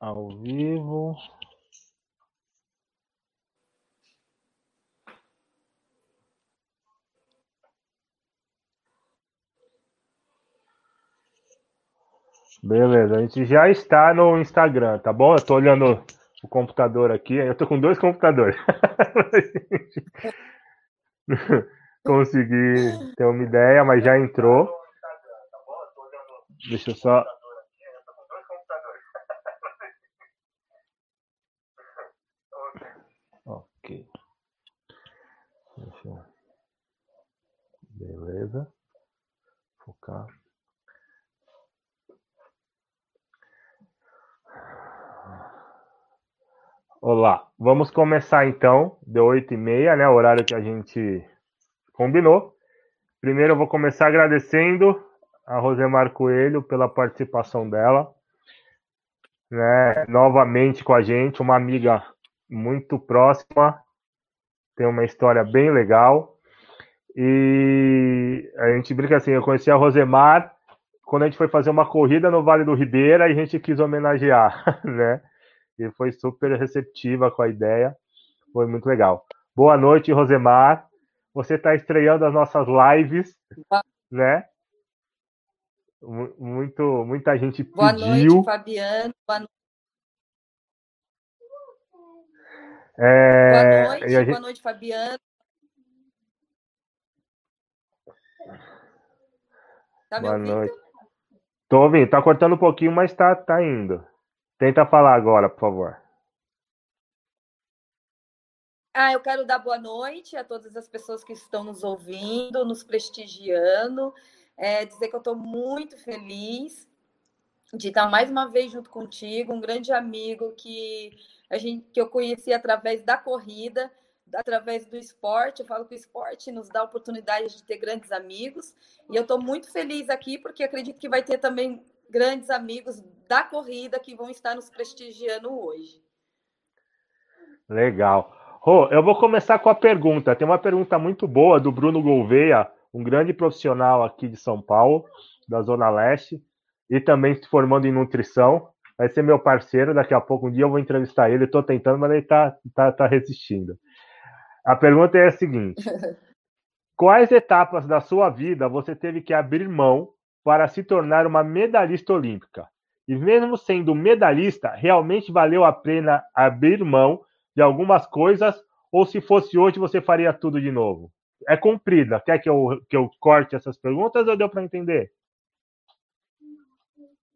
Ao vivo. Beleza, a gente já está no Instagram, tá bom? Eu tô olhando o computador aqui, eu tô com dois computadores. Consegui ter uma ideia, mas já entrou. Deixa eu só. Ok. Deixa eu... Beleza. Focar. Olá, vamos começar então, de 8 e meia, né? Horário que a gente combinou. Primeiro eu vou começar agradecendo a Rosemar Coelho pela participação dela, né? Novamente com a gente, uma amiga muito próxima, tem uma história bem legal. E a gente brinca assim, eu conheci a Rosemar quando a gente foi fazer uma corrida no Vale do Ribeira e a gente quis homenagear, né? E foi super receptiva com a ideia, foi muito legal. Boa noite, Rosemar. Você está estreando as nossas lives, né? Muito, muita gente pediu. Boa noite, Fabiano. Boa noite. É, boa noite, gente... boa noite, Fabiano. Tá boa noite. Tô ouvindo, tá cortando um pouquinho, mas tá, tá indo. Tenta falar agora, por favor. Ah, eu quero dar boa noite a todas as pessoas que estão nos ouvindo, nos prestigiando. É, dizer que eu estou muito feliz de estar mais uma vez junto contigo, um grande amigo que a gente que eu conheci através da corrida, através do esporte. Eu falo que o esporte nos dá a oportunidade de ter grandes amigos e eu estou muito feliz aqui porque acredito que vai ter também grandes amigos da corrida que vão estar nos prestigiando hoje. Legal. Rô, eu vou começar com a pergunta. Tem uma pergunta muito boa do Bruno Gouveia, um grande profissional aqui de São Paulo, da Zona Leste, e também se formando em nutrição. Vai ser meu parceiro, daqui a pouco um dia eu vou entrevistar ele. Estou tentando, mas ele está tá, tá resistindo. A pergunta é a seguinte: Quais etapas da sua vida você teve que abrir mão para se tornar uma medalhista olímpica. E mesmo sendo medalhista, realmente valeu a pena abrir mão de algumas coisas, ou se fosse hoje, você faria tudo de novo? É comprida. Quer que eu, que eu corte essas perguntas ou deu para entender?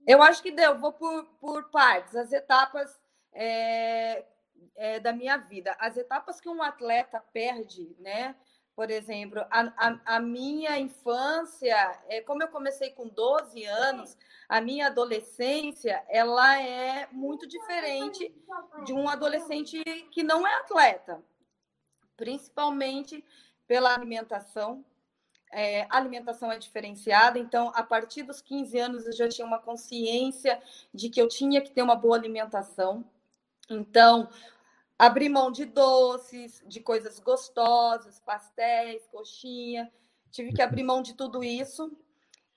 Eu acho que deu. Vou por, por partes. As etapas é, é, da minha vida. As etapas que um atleta perde, né? Por exemplo, a, a, a, minha infância, é, como eu comecei com 12 anos, a minha adolescência, ela é muito diferente de um adolescente que não é atleta, principalmente pela alimentação. É, alimentação é diferenciada, então, a partir dos 15 anos, eu já tinha uma consciência de que eu tinha que ter uma boa alimentação. Então, abrir mão de doces, de coisas gostosas, pastéis, coxinha. Tive que abrir mão de tudo isso.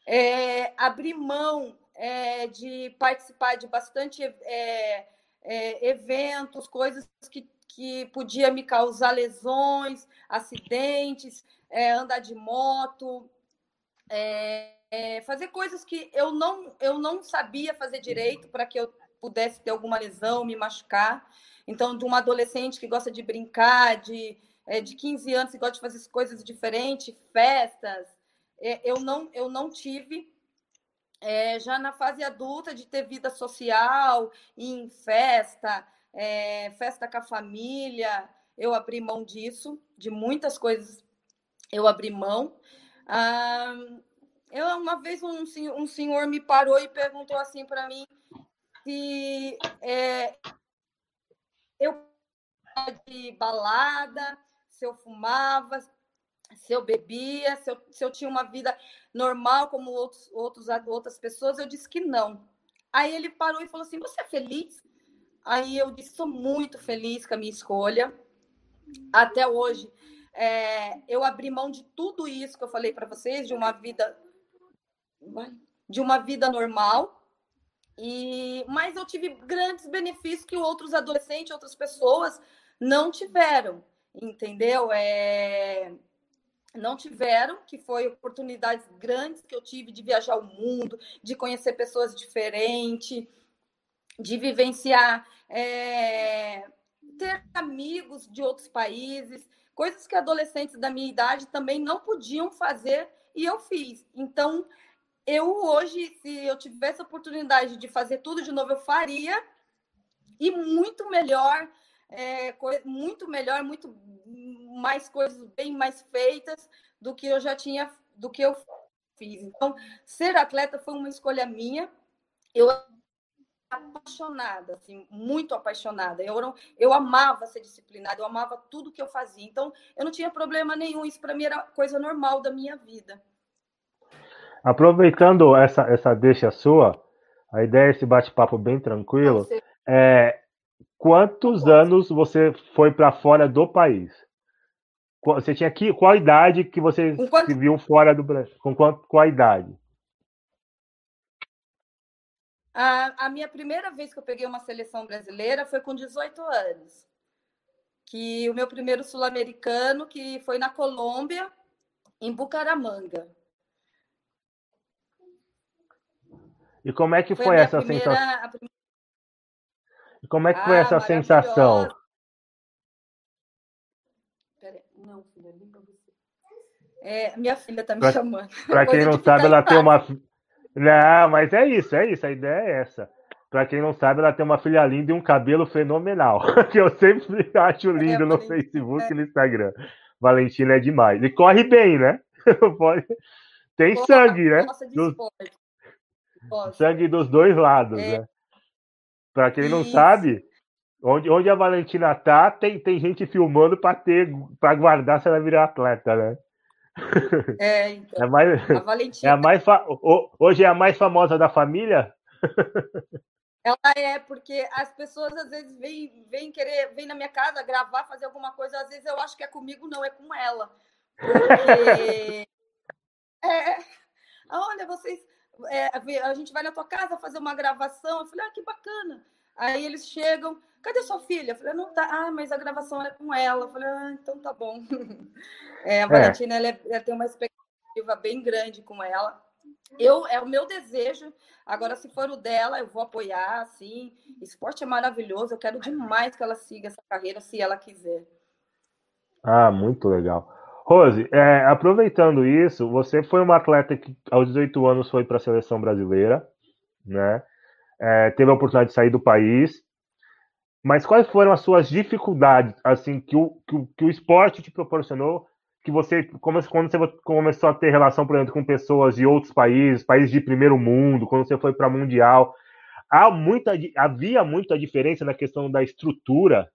É, abrir mão é, de participar de bastante é, é eventos, coisas que, que podia me causar lesões, acidentes, é, andar de moto, é, fazer coisas que eu não, eu não sabia fazer direito para que eu pudesse ter alguma lesão, me machucar. Então, de uma adolescente que gosta de brincar, de, é, de 15 anos que gosta de fazer coisas diferentes, festas, é, eu, não, eu não tive. É, já na fase adulta, de ter vida social, em festa, é, festa com a família, eu abri mão disso, de muitas coisas eu abri mão. Ah, eu, uma vez um, um senhor me parou e perguntou assim para mim se é, eu de balada, se eu fumava, se eu bebia, se eu, se eu tinha uma vida normal como outros, outros, outras pessoas, eu disse que não. Aí ele parou e falou assim: Você é feliz? Aí eu disse: Sou muito feliz com a minha escolha. Até hoje, é, eu abri mão de tudo isso que eu falei para vocês, de uma vida de uma vida normal, E, mas eu tive grandes benefícios que outros adolescentes, outras pessoas não tiveram, entendeu? É, não tiveram, que foi oportunidades grandes que eu tive de viajar o mundo, de conhecer pessoas diferentes, de vivenciar, é, ter amigos de outros países, coisas que adolescentes da minha idade também não podiam fazer e eu fiz. Então, eu hoje, se eu tivesse a oportunidade de fazer tudo de novo, eu faria e muito melhor, é, muito melhor, muito mais coisas bem mais feitas do que eu já tinha, do que eu fiz. Então, ser atleta foi uma escolha minha. Eu apaixonada, assim, muito apaixonada. Eu, não, eu amava ser disciplinada, eu amava tudo que eu fazia. Então, eu não tinha problema nenhum. Isso para mim era coisa normal da minha vida. Aproveitando essa, essa deixa sua, a ideia é esse bate-papo bem tranquilo. É, quantos anos você foi para fora do país? Você tinha que qual idade que você se viu fora do Brasil? Com qual, qual a idade? A, a, minha primeira vez que eu peguei uma seleção brasileira foi com 18 anos. Que o meu primeiro sul-americano que foi na Colômbia, em Bucaramanga. E como é que foi, foi essa primeira, sensação? Primeira... E como é que ah, foi essa sensação? Não, filha, você. É, minha filha tá me pra, chamando. Para quem não sabe, ela tem uma. Não, mas é isso, é isso, a ideia é essa. Para quem não sabe, ela tem uma filha linda e um cabelo fenomenal, que eu sempre acho lindo é, no Facebook é. e no Instagram. Valentina é demais. E corre bem, né? Tem Porra, sangue, né? Sangue dos dois lados, é. né? Para quem não sabe, onde, onde a Valentina tá, tem, tem gente filmando para ter para guardar se ela virar atleta, né? É, então. É, mais, a Valentina... é a mais hoje é a mais famosa da família? Ela é, porque as pessoas às vezes vêm, vêm querer, vêm na minha casa gravar, fazer alguma coisa, às vezes eu acho que é comigo, não, é com ela. Porque. é, olha, vocês é, a gente vai na tua casa fazer uma gravação. Eu falei, ah, que bacana. Aí eles chegam, cadê sua filha? Eu falei, não tá. Ah, mas a gravação é com ela. Eu falei, ah, então tá bom. É, a é. Valentina, ela, é, ela tem uma expectativa bem grande com ela. Eu, é o meu desejo. Agora, se for o dela, eu vou apoiar, assim. Esporte é maravilhoso. Eu quero demais que ela siga essa carreira, se ela quiser. Ah, muito legal. Rose, é, aproveitando isso, você foi uma atleta que aos 18 anos foi para a seleção brasileira, né? É, teve a oportunidade de sair do país. Mas quais foram as suas dificuldades, assim, que o, que o, que o esporte te proporcionou, que você, quando você começou a ter relação, por exemplo, com pessoas de outros países, países de primeiro mundo, quando você foi para mundial, há muita, havia muita diferença na questão da estrutura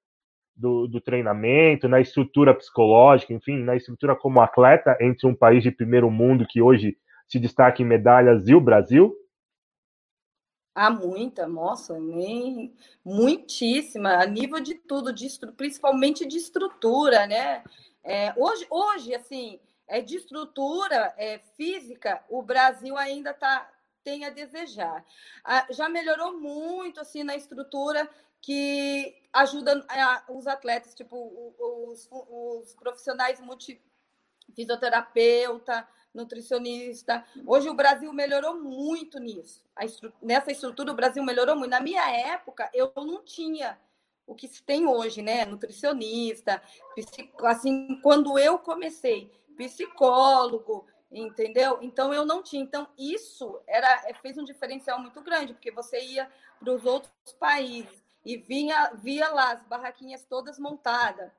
do, do, treinamento, na estrutura psicológica, enfim, na estrutura como atleta entre um país de primeiro mundo que hoje se destaca em medalhas e o Brasil? Há muita, nossa, nem muitíssima, a nível de tudo, de, principalmente de estrutura, né? É, hoje, hoje, assim, é de estrutura é, física, o Brasil ainda tá, tem a desejar. Ah, já melhorou muito assim na estrutura que ajuda os atletas, tipo os, os profissionais multi fisioterapeuta, nutricionista. Hoje o Brasil melhorou muito nisso. Estru... Nessa estrutura o Brasil melhorou muito. Na minha época eu não tinha o que se tem hoje, né? Nutricionista, assim, quando eu comecei, psicólogo, entendeu? Então eu não tinha. Então isso era fez um diferencial muito grande, porque você ia para os outros países e vinha, via lá as barraquinhas todas montadas.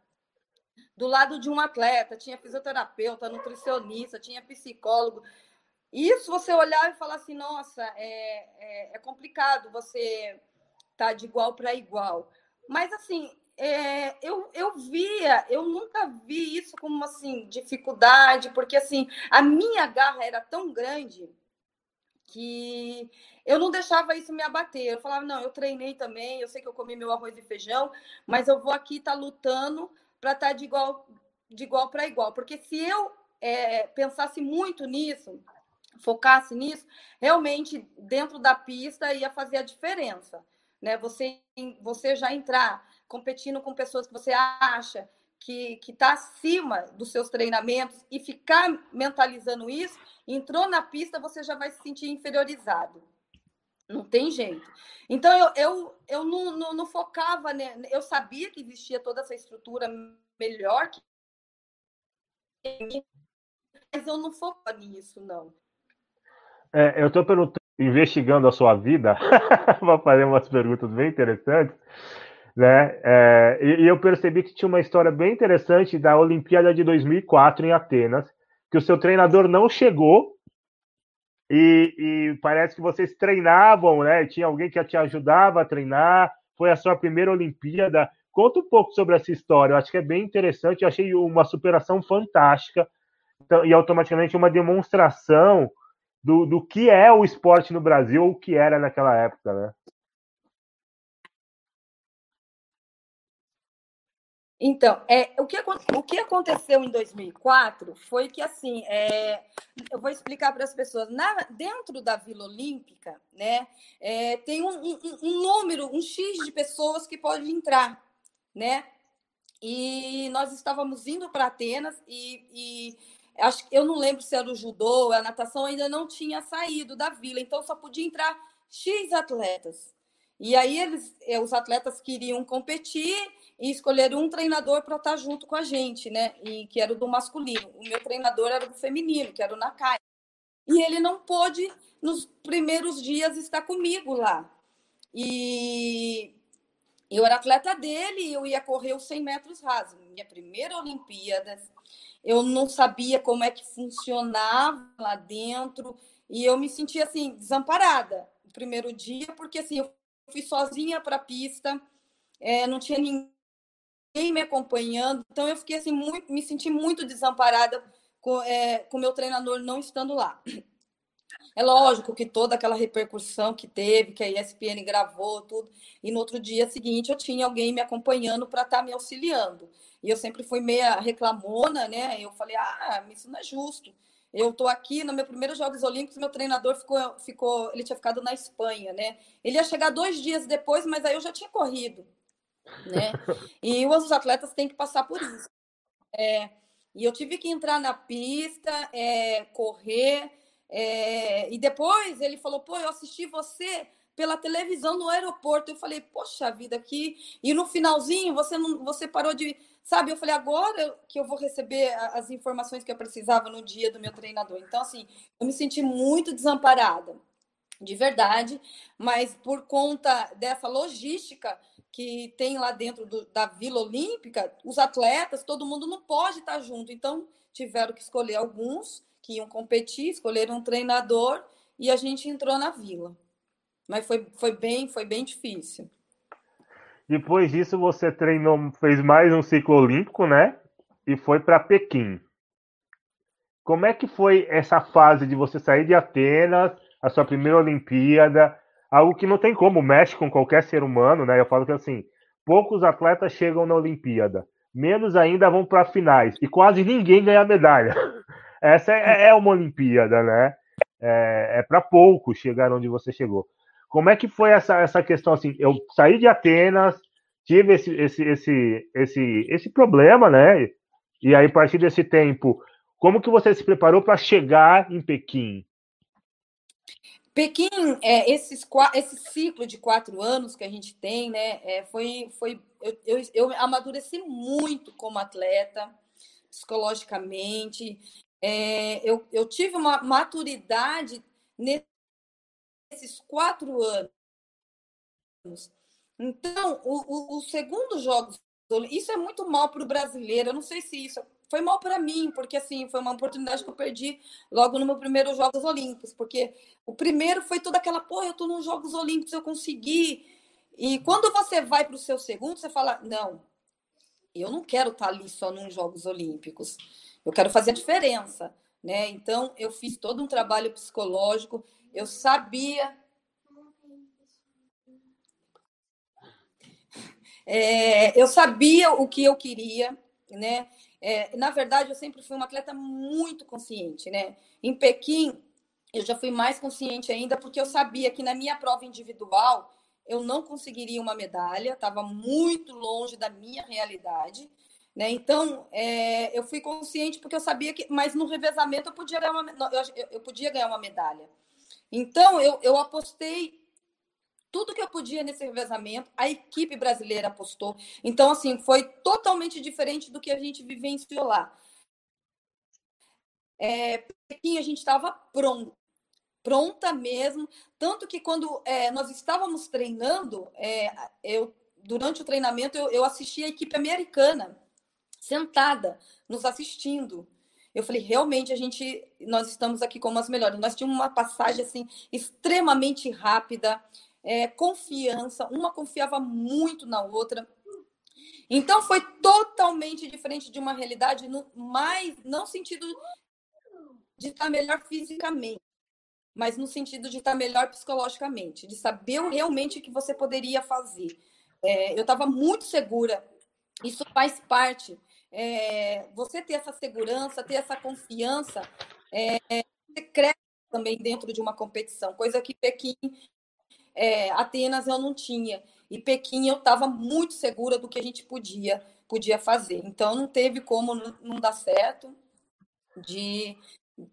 Do lado de um atleta, tinha fisioterapeuta, nutricionista, tinha psicólogo. Isso você olhar e falar assim, nossa, é, é, é complicado você tá de igual para igual. Mas assim, é, eu, eu via, eu nunca vi isso como assim, dificuldade, porque assim, a minha garra era tão grande que eu não deixava isso me abater. Eu falava, não, eu treinei também, eu sei que eu comi meu arroz e feijão, mas eu vou aqui estar tá lutando para estar tá de igual de igual para igual. Porque se eu é, pensasse muito nisso, focasse nisso, realmente dentro da pista ia fazer a diferença, né? Você você já entrar competindo com pessoas que você acha que está acima dos seus treinamentos e ficar mentalizando isso, entrou na pista, você já vai se sentir inferiorizado. Não tem jeito. Então, eu, eu, eu não, não, não focava, né? eu sabia que existia toda essa estrutura melhor que mas eu não foco nisso, não. É, eu estou investigando a sua vida, vou fazer umas perguntas bem interessantes, né? É, e, e, eu percebi que tinha uma história bem interessante da Olimpíada de 2004 em Atenas, que o seu treinador não chegou e, e parece que vocês treinavam, né? Tinha alguém que te ajudava a treinar. Foi a sua primeira Olimpíada. Conta um pouco sobre essa história. Eu acho que é bem interessante. Eu achei uma superação fantástica então, e automaticamente uma demonstração do, do que é o esporte no Brasil ou o que era naquela época, né? Então, é, o, que, o que aconteceu em 2004 foi que, assim, é, eu vou explicar para as pessoas. Na, dentro da Vila Olímpica, né, é, tem um, um, um, número, um X de pessoas que pode entrar, né? E nós estávamos indo para Atenas e, e acho eu não lembro se era o judô, a natação ainda não tinha saído da vila, então só podia entrar X atletas. E aí eles, eh, os atletas queriam competir e escolheram um treinador para estar junto com a gente, né? E que era o do masculino. O meu treinador era do feminino, que era o Nakai. E ele não pôde nos primeiros dias estar comigo lá. E eu era atleta dele, eu ia correr os 100 metros rasos. Minha primeira Olimpíada, eu não sabia como é que funcionava lá dentro e eu me sentia assim desamparada no primeiro dia porque assim eu fui sozinha para a pista é, não tinha ninguém me acompanhando então eu fiquei assim muito me senti muito desamparada com é, com meu treinador não estando lá é lógico que toda aquela repercussão que teve que a ESPN gravou tudo e no outro dia seguinte eu tinha alguém me acompanhando para estar tá me auxiliando e eu sempre fui meia reclamona, né? Eu falei, ah, isso não é justo. Eu estou aqui no meu primeiro Jogos Olímpicos, meu treinador ficou, ficou, ele tinha ficado na Espanha, né? Ele ia chegar dois dias depois, mas aí eu já tinha corrido, né? E os atletas têm que passar por isso. É, e eu tive que entrar na pista, é, correr, é, e depois ele falou, pô, eu assisti você pela televisão no aeroporto. Eu falei, poxa vida, aqui. E no finalzinho você não, você parou de Sabe, eu falei, agora que eu vou receber as informações que eu precisava no dia do meu treinador. Então, assim, eu me senti muito desamparada, de verdade, mas por conta dessa logística que tem lá dentro do, da Vila Olímpica, os atletas, todo mundo não pode estar junto. Então, tiveram que escolher alguns que iam competir, escolheram um treinador e a gente entrou na vila. Mas foi, foi bem, foi bem difícil. Depois disso, você treinou, fez mais um ciclo olímpico, né? E foi para Pequim. Como é que foi essa fase de você sair de Atenas, a sua primeira Olimpíada? Algo que não tem como, mexe com qualquer ser humano, né? Eu falo que assim, poucos atletas chegam na Olimpíada, menos ainda vão para finais, e quase ninguém ganha medalha. Essa é, é uma Olimpíada, né? É, é para poucos chegar onde você chegou. Como é que foi essa, essa questão assim? Eu saí de Atenas, tive esse, esse, esse, esse, esse problema, né? E aí, a partir desse tempo, como que você se preparou para chegar em Pequim? Pequim, é, esses, esse ciclo de quatro anos que a gente tem, né? É, foi, foi eu, eu, eu, amadureci muito como atleta, psicologicamente. É, eu, eu tive uma maturidade nesse esses quatro anos. Então, o, segundo Jogos isso é muito mal para o brasileiro. Eu não sei se isso foi mal para mim, porque assim foi uma oportunidade que eu perdi logo no meu primeiro Jogos Olímpicos, porque o primeiro foi toda aquela, pô, eu estou nos Jogos Olímpicos, eu consegui. E quando você vai para o seu segundo, você fala, não, eu não quero estar tá ali só nos Jogos Olímpicos, eu quero fazer a diferença, né? Então eu fiz todo um trabalho psicológico, eu sabia. É, eu sabia o que eu queria, né? É, na verdade, eu sempre fui uma atleta muito consciente, né? Em Pequim, eu já fui mais consciente ainda, porque eu sabia que na minha prova individual eu não conseguiria uma medalha, estava muito longe da minha realidade. Né? Então, é, eu fui consciente porque eu sabia que, mas no revezamento eu podia ganhar uma, eu, eu podia ganhar uma medalha. Então, eu, eu apostei tudo que eu podia nesse revezamento, a equipe brasileira apostou. Então, assim, foi totalmente diferente do que a gente vivenciou lá. É, Pequim, a gente estava pronto, pronta mesmo. Tanto que quando é, nós estávamos treinando, é, eu, durante o treinamento, eu, eu assisti a equipe americana sentada, nos assistindo. Eu falei, realmente a gente, nós estamos aqui como as melhores. Nós tínhamos uma passagem assim extremamente rápida, é, confiança, uma confiava muito na outra. Então foi totalmente diferente de uma realidade, no, mais não sentido de estar melhor fisicamente, mas no sentido de estar melhor psicologicamente, de saber realmente o que você poderia fazer. É, eu estava muito segura. Isso faz parte é, você ter essa segurança, ter essa confiança, é, você cresce também dentro de uma competição, coisa que Pequim, é, Atenas eu não tinha. E Pequim eu estava muito segura do que a gente podia, podia fazer. Então não teve como não, dar certo. De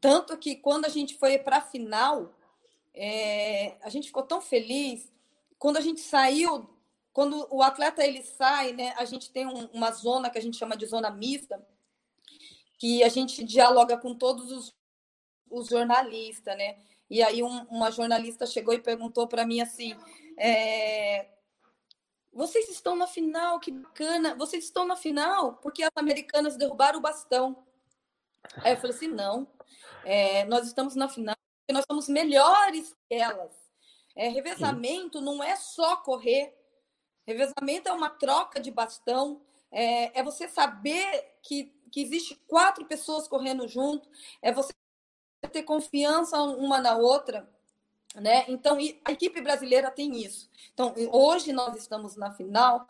tanto que quando a gente foi para a final, é, a gente ficou tão feliz. Quando a gente saiu quando o atleta ele sai, né, a gente tem um, uma zona que a gente chama de zona mista, que a gente dialoga com todos os, os jornalistas, né? E aí um, uma jornalista chegou e perguntou para mim assim: é, vocês estão na final, que bacana. Vocês estão na final porque as americanas derrubaram o bastão. Aí eu falei assim: não, é, nós estamos na final porque nós somos melhores que elas. É, revezamento não é só correr, Revezamento é uma troca de bastão, é, é você saber que, que existe quatro pessoas correndo junto, é você ter confiança uma na outra, né? Então, a equipe brasileira tem isso. Então, hoje nós estamos na final.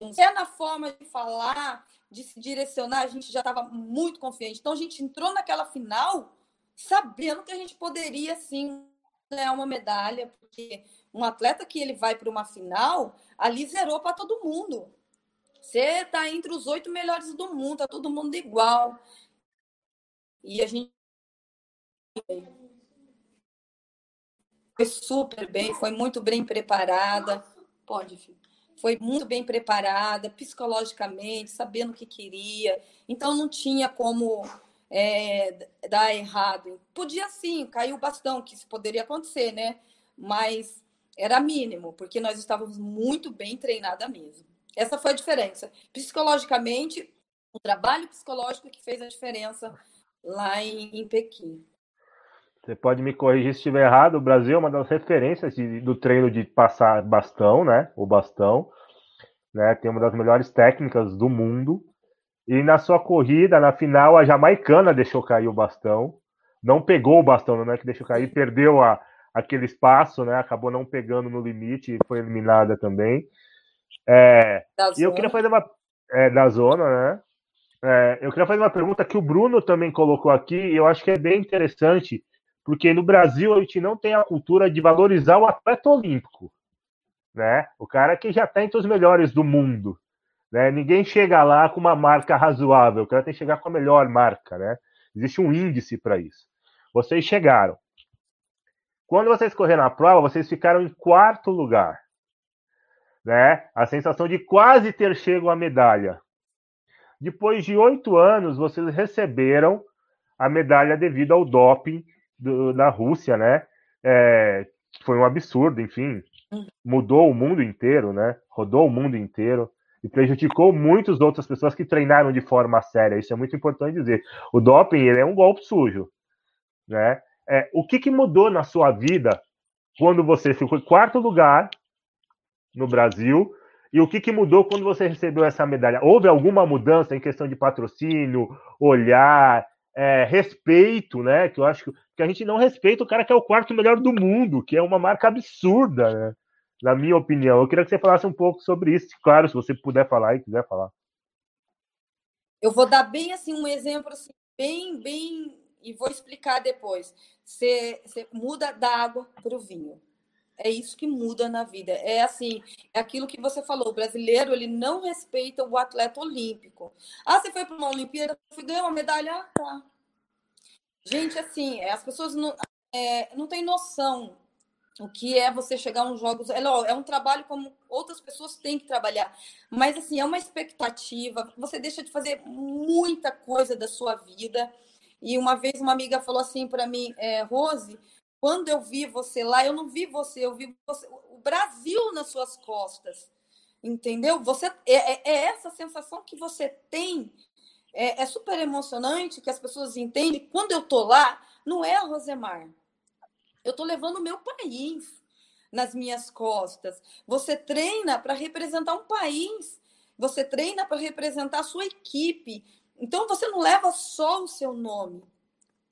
É na forma de falar, de se direcionar, a gente já estava muito confiante. Então, a gente entrou naquela final sabendo que a gente poderia, sim, ganhar uma medalha, porque um atleta que ele vai para uma final, ali zerou para todo mundo. Você está entre os oito melhores do mundo, tá todo mundo igual. E a gente foi super bem, foi muito bem preparada. Pode, filho. Foi muito bem preparada, psicologicamente, sabendo o que queria. Então não tinha como é, dar errado. Podia sim, cair o bastão, que isso poderia acontecer, né? Mas era mínimo, porque nós estávamos muito bem treinada mesmo. Essa foi a diferença. Psicologicamente, o trabalho psicológico que fez a diferença lá em, em Pequim. Você pode me corrigir se estiver errado. O Brasil é uma das referências de, do treino de passar bastão, né? O bastão, né? Tem uma das melhores técnicas do mundo. E na sua corrida, na final, a jamaicana deixou cair o bastão. Não pegou o bastão, não é que deixou cair, perdeu a, aquele espaço, né? Acabou não pegando no limite e foi eliminada também. É, e eu queria fazer uma. É, da zona, né? É, eu queria fazer uma pergunta que o Bruno também colocou aqui, e eu acho que é bem interessante, porque no Brasil a gente não tem a cultura de valorizar o atleta olímpico, né? O cara que já está entre os melhores do mundo. Né? Ninguém chega lá com uma marca razoável, o cara tem que chegar com a melhor marca, né? Existe um índice para isso. Vocês chegaram. Quando vocês correram a prova, vocês ficaram em quarto lugar. Né? A sensação de quase ter chego à medalha. Depois de oito anos, vocês receberam a medalha devido ao doping do, da Rússia, né? É, foi um absurdo, enfim. Uhum. Mudou o mundo inteiro, né? Rodou o mundo inteiro e prejudicou muitas outras pessoas que treinaram de forma séria. Isso é muito importante dizer. O doping ele é um golpe sujo, né? É, o que, que mudou na sua vida quando você ficou em quarto lugar no Brasil e o que, que mudou quando você recebeu essa medalha? Houve alguma mudança em questão de patrocínio, olhar, é, respeito, né? Que eu acho que a gente não respeita o cara que é o quarto melhor do mundo, que é uma marca absurda, né? na minha opinião. Eu queria que você falasse um pouco sobre isso, claro, se você puder falar e quiser falar. Eu vou dar bem assim um exemplo assim, bem, bem, e vou explicar depois. Você, você muda da água para o vinho. É isso que muda na vida. É assim, é aquilo que você falou. O brasileiro ele não respeita o atleta olímpico. Ah, você foi para uma Olimpíada, fui ganhar uma medalha, ah, tá. Gente, assim, as pessoas não, é, não têm noção o que é você chegar uns jogos. É, é um trabalho como outras pessoas têm que trabalhar. Mas, assim, é uma expectativa. Você deixa de fazer muita coisa da sua vida. E uma vez uma amiga falou assim para mim, é, Rose, quando eu vi você lá, eu não vi você, eu vi você, o Brasil nas suas costas. Entendeu? Você é, é, é essa sensação que você tem. É, é, super emocionante que as pessoas entendem. Quando eu tô lá, não é a Rosemar. Eu tô levando o meu país nas minhas costas. Você treina para representar um país. Você treina para representar a sua equipe. Então você não leva só o seu nome.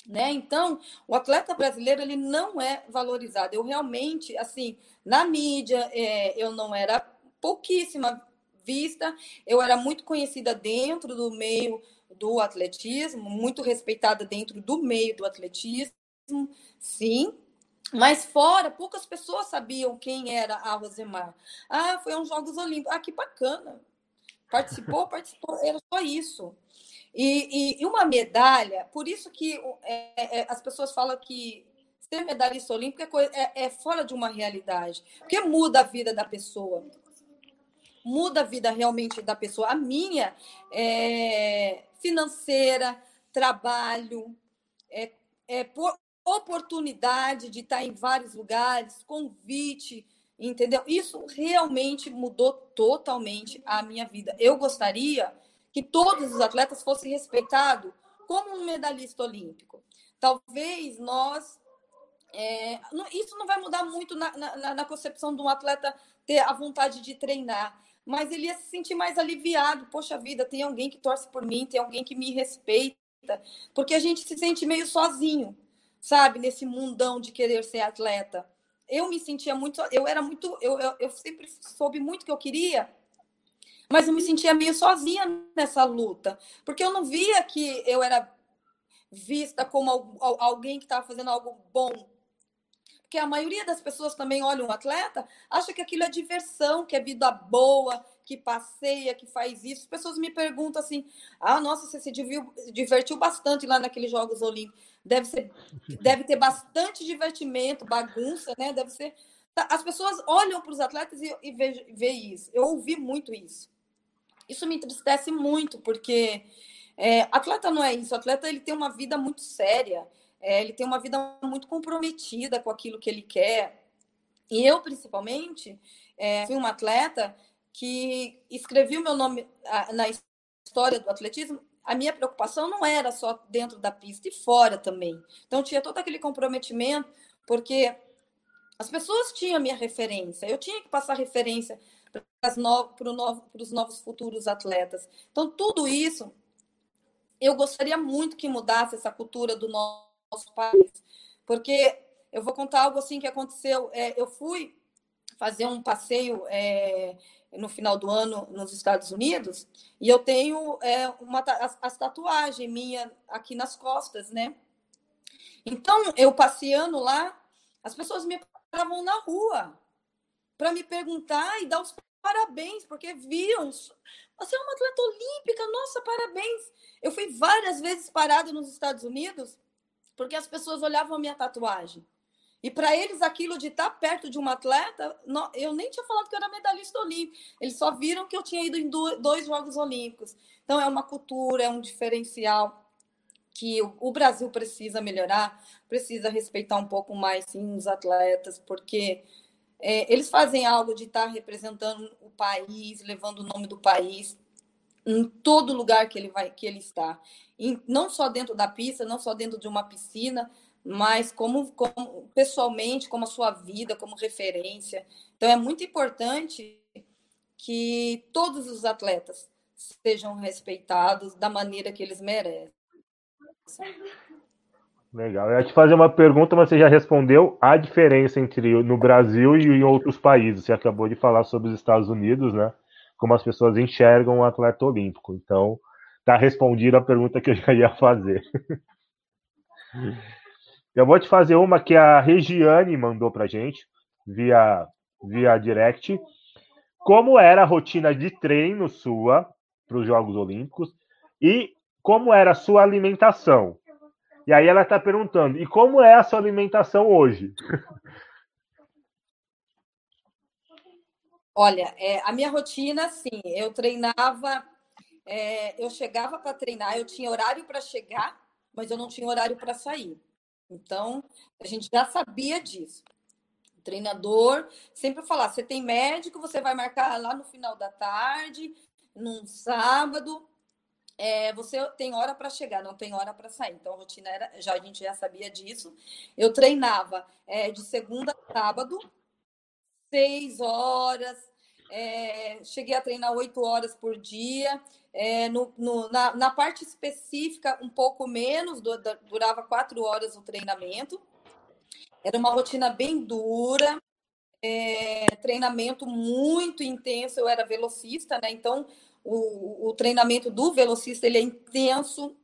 Né? Então, o atleta brasileiro ele não é valorizado. Eu realmente, assim, na mídia, é, eu não era pouquíssima vista, eu era muito conhecida dentro do meio do atletismo, muito respeitada dentro do meio do atletismo, sim. Mas fora, poucas pessoas sabiam quem era a Rosemar. Ah, foi uns Jogos Olímpicos. Ah, que bacana. Participou, participou, era só isso. E, e, e uma medalha, por isso que é, é, as pessoas falam que ser medalhista olímpico é, coisa, é, é, fora de uma realidade, porque muda a vida da pessoa. Muda a vida realmente da pessoa. A minha é financeira, trabalho, é, é por, oportunidade de estar em vários lugares, convite, entendeu? Isso realmente mudou totalmente a minha vida. Eu gostaria que todos os atletas fossem respeitados como um medalhista olímpico. Talvez nós. É, isso não vai mudar muito na, na, na concepção de um atleta ter a vontade de treinar, mas ele ia se sentir mais aliviado. Poxa vida, tem alguém que torce por mim, tem alguém que me respeita, porque a gente se sente meio sozinho, sabe, nesse mundão de querer ser atleta. Eu me sentia muito, eu era muito, eu, eu, eu sempre soube muito que eu queria, mas eu me sentia meio sozinha nessa luta, porque eu não via que eu era vista como alguém que estava fazendo algo bom. Porque a maioria das pessoas também olha um atleta, acha que aquilo é diversão, que é vida boa, que passeia, que faz isso. As pessoas me perguntam assim: ah, nossa, você se divertiu bastante lá naqueles Jogos Olímpicos. Deve, ser, deve ter bastante divertimento, bagunça, né? Deve ser. As pessoas olham para os atletas e, e isso. Eu ouvi muito isso. Isso me entristece muito, porque é, atleta não é isso. Atleta ele tem uma vida muito séria, é, ele tem uma vida muito comprometida com aquilo que ele quer. E eu, principalmente, é, fui uma atleta que escrevi o meu nome na história do atletismo. A minha preocupação não era só dentro da pista e fora também. Então, tinha todo aquele comprometimento, porque as pessoas tinham minha referência, eu tinha que passar referência para novo, os novos futuros atletas. Então, tudo isso, eu gostaria muito que mudasse essa cultura do nosso país, porque eu vou contar algo assim que aconteceu. É, eu fui fazer um passeio é, no final do ano nos Estados Unidos e eu tenho é, uma as, as tatuagem minha aqui nas costas, né? Então eu passeando lá, as pessoas me paravam na rua para me perguntar e dar os parabéns, porque viam. Você é uma atleta olímpica, nossa, parabéns. Eu fui várias vezes parada nos Estados Unidos porque as pessoas olhavam a minha tatuagem. E para eles, aquilo de estar perto de uma atleta, não, eu nem tinha falado que eu era medalhista olímpico. Eles só viram que eu tinha ido em dois Jogos Olímpicos. Então, é uma cultura, é um diferencial que o Brasil precisa melhorar, precisa respeitar um pouco mais, sim, os atletas, porque é, eles fazem algo de estar representando o país, levando o nome do país em todo lugar que ele vai, que ele está, não só dentro da pista, não só dentro de uma piscina, mas como, como pessoalmente, como a sua vida, como referência. Então é muito importante que todos os atletas sejam respeitados da maneira que eles merecem. Legal. Eu ia te fazer uma pergunta, mas você já respondeu a diferença entre no Brasil e em outros países. Você acabou de falar sobre os Estados Unidos, né? Como as pessoas enxergam o atleta olímpico. Então, tá respondida a pergunta que eu já ia fazer. Eu vou te fazer uma que a Regiane mandou pra gente via via direct. Como era a rotina de treino sua para os Jogos Olímpicos e como era a sua alimentação? E aí ela está perguntando: e como é a sua alimentação hoje? Olha, é, a minha rotina, sim, eu treinava, é, eu chegava para treinar, eu tinha horário para chegar, mas eu não tinha horário para sair. Então, a gente já sabia disso. O treinador sempre falar: você tem médico, você vai marcar lá no final da tarde, num sábado, é, você tem hora para chegar, não tem hora para sair. Então, a rotina era, já a gente já sabia disso. Eu treinava é, de segunda a sábado, seis horas, é, cheguei a treinar oito horas por dia. É, no, no, na, na, parte específica, um pouco menos, durava quatro horas o treinamento. Era uma rotina bem dura, é, treinamento muito intenso. Eu era velocista, né? Então, o, o treinamento do velocista ele é intenso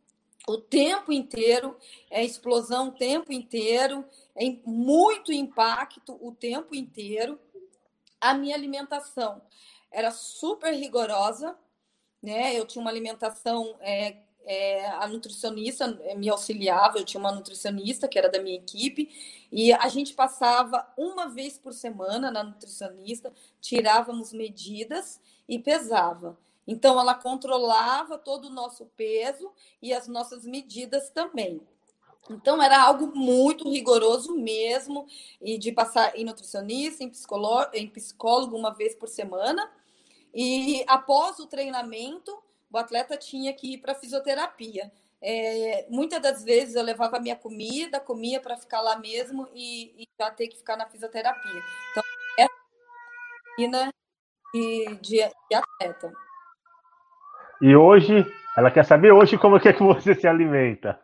o tempo inteiro, é explosão o tempo inteiro, é muito impacto o tempo inteiro. A minha alimentação era super rigorosa, né? Eu tinha uma alimentação, é, é, a nutricionista me auxiliava, eu tinha uma nutricionista que era da minha equipe, e a gente passava uma vez por semana na nutricionista, tirávamos medidas e pesava. Então, ela controlava todo o nosso peso e as nossas medidas também. Então, era algo muito rigoroso mesmo, e de passar em nutricionista, em psicólogo, em psicólogo uma vez por semana. E após o treinamento, o atleta tinha que ir para fisioterapia. É, muitas das vezes eu levava minha comida, comia para ficar lá mesmo e, e, já ter que ficar na fisioterapia. Então, é a de, de, de atleta. E hoje, ela quer saber hoje como é que você se alimenta.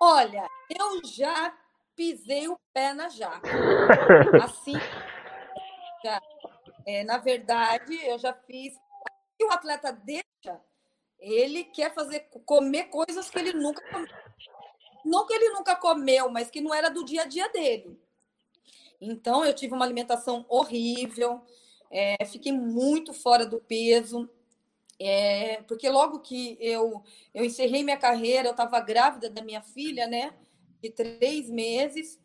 Olha, eu já pisei o pé na jaca. Assim, já, é, na verdade, eu já fiz. E o atleta deixa, ele quer fazer comer coisas que ele nunca comeu. Não que ele nunca comeu, mas que não era do dia a dia dele. Então, eu tive uma alimentação horrível, é, fiquei muito fora do peso. É, porque logo que eu, eu encerrei minha carreira, eu estava grávida da minha filha, né? De três meses,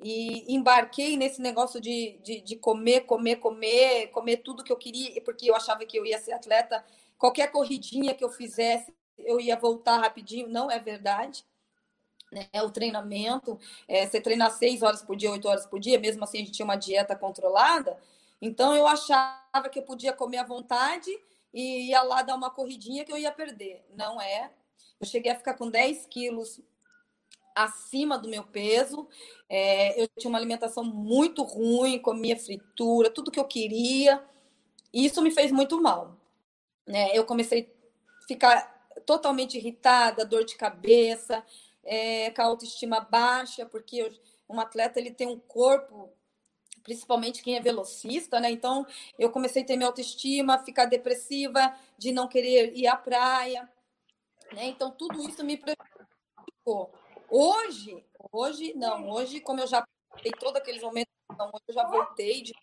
e embarquei nesse negócio de, de, de, comer, comer, comer, comer tudo que eu queria, porque eu achava que eu ia ser atleta. Qualquer corridinha que eu fizesse, eu ia voltar rapidinho. Não é verdade. Né? O treinamento, é, você treinar seis horas por dia, oito horas por dia, mesmo assim a gente tinha uma dieta controlada. Então eu achava que eu podia comer à vontade e ia lá dar uma corridinha que eu ia perder. Não é. Eu cheguei a ficar com 10 quilos acima do meu peso. É, eu tinha uma alimentação muito ruim, comia fritura, tudo que eu queria. E isso me fez muito mal. Né? Eu comecei a ficar totalmente irritada, dor de cabeça, é, com a autoestima baixa, porque eu, um atleta ele tem um corpo principalmente quem é velocista, né? Então, eu comecei a ter minha autoestima, ficar depressiva, de não querer ir à praia, né? Então, tudo isso me prejudicou. Hoje, hoje não, hoje, como eu já passei todos aqueles momentos, então, hoje eu já voltei, de,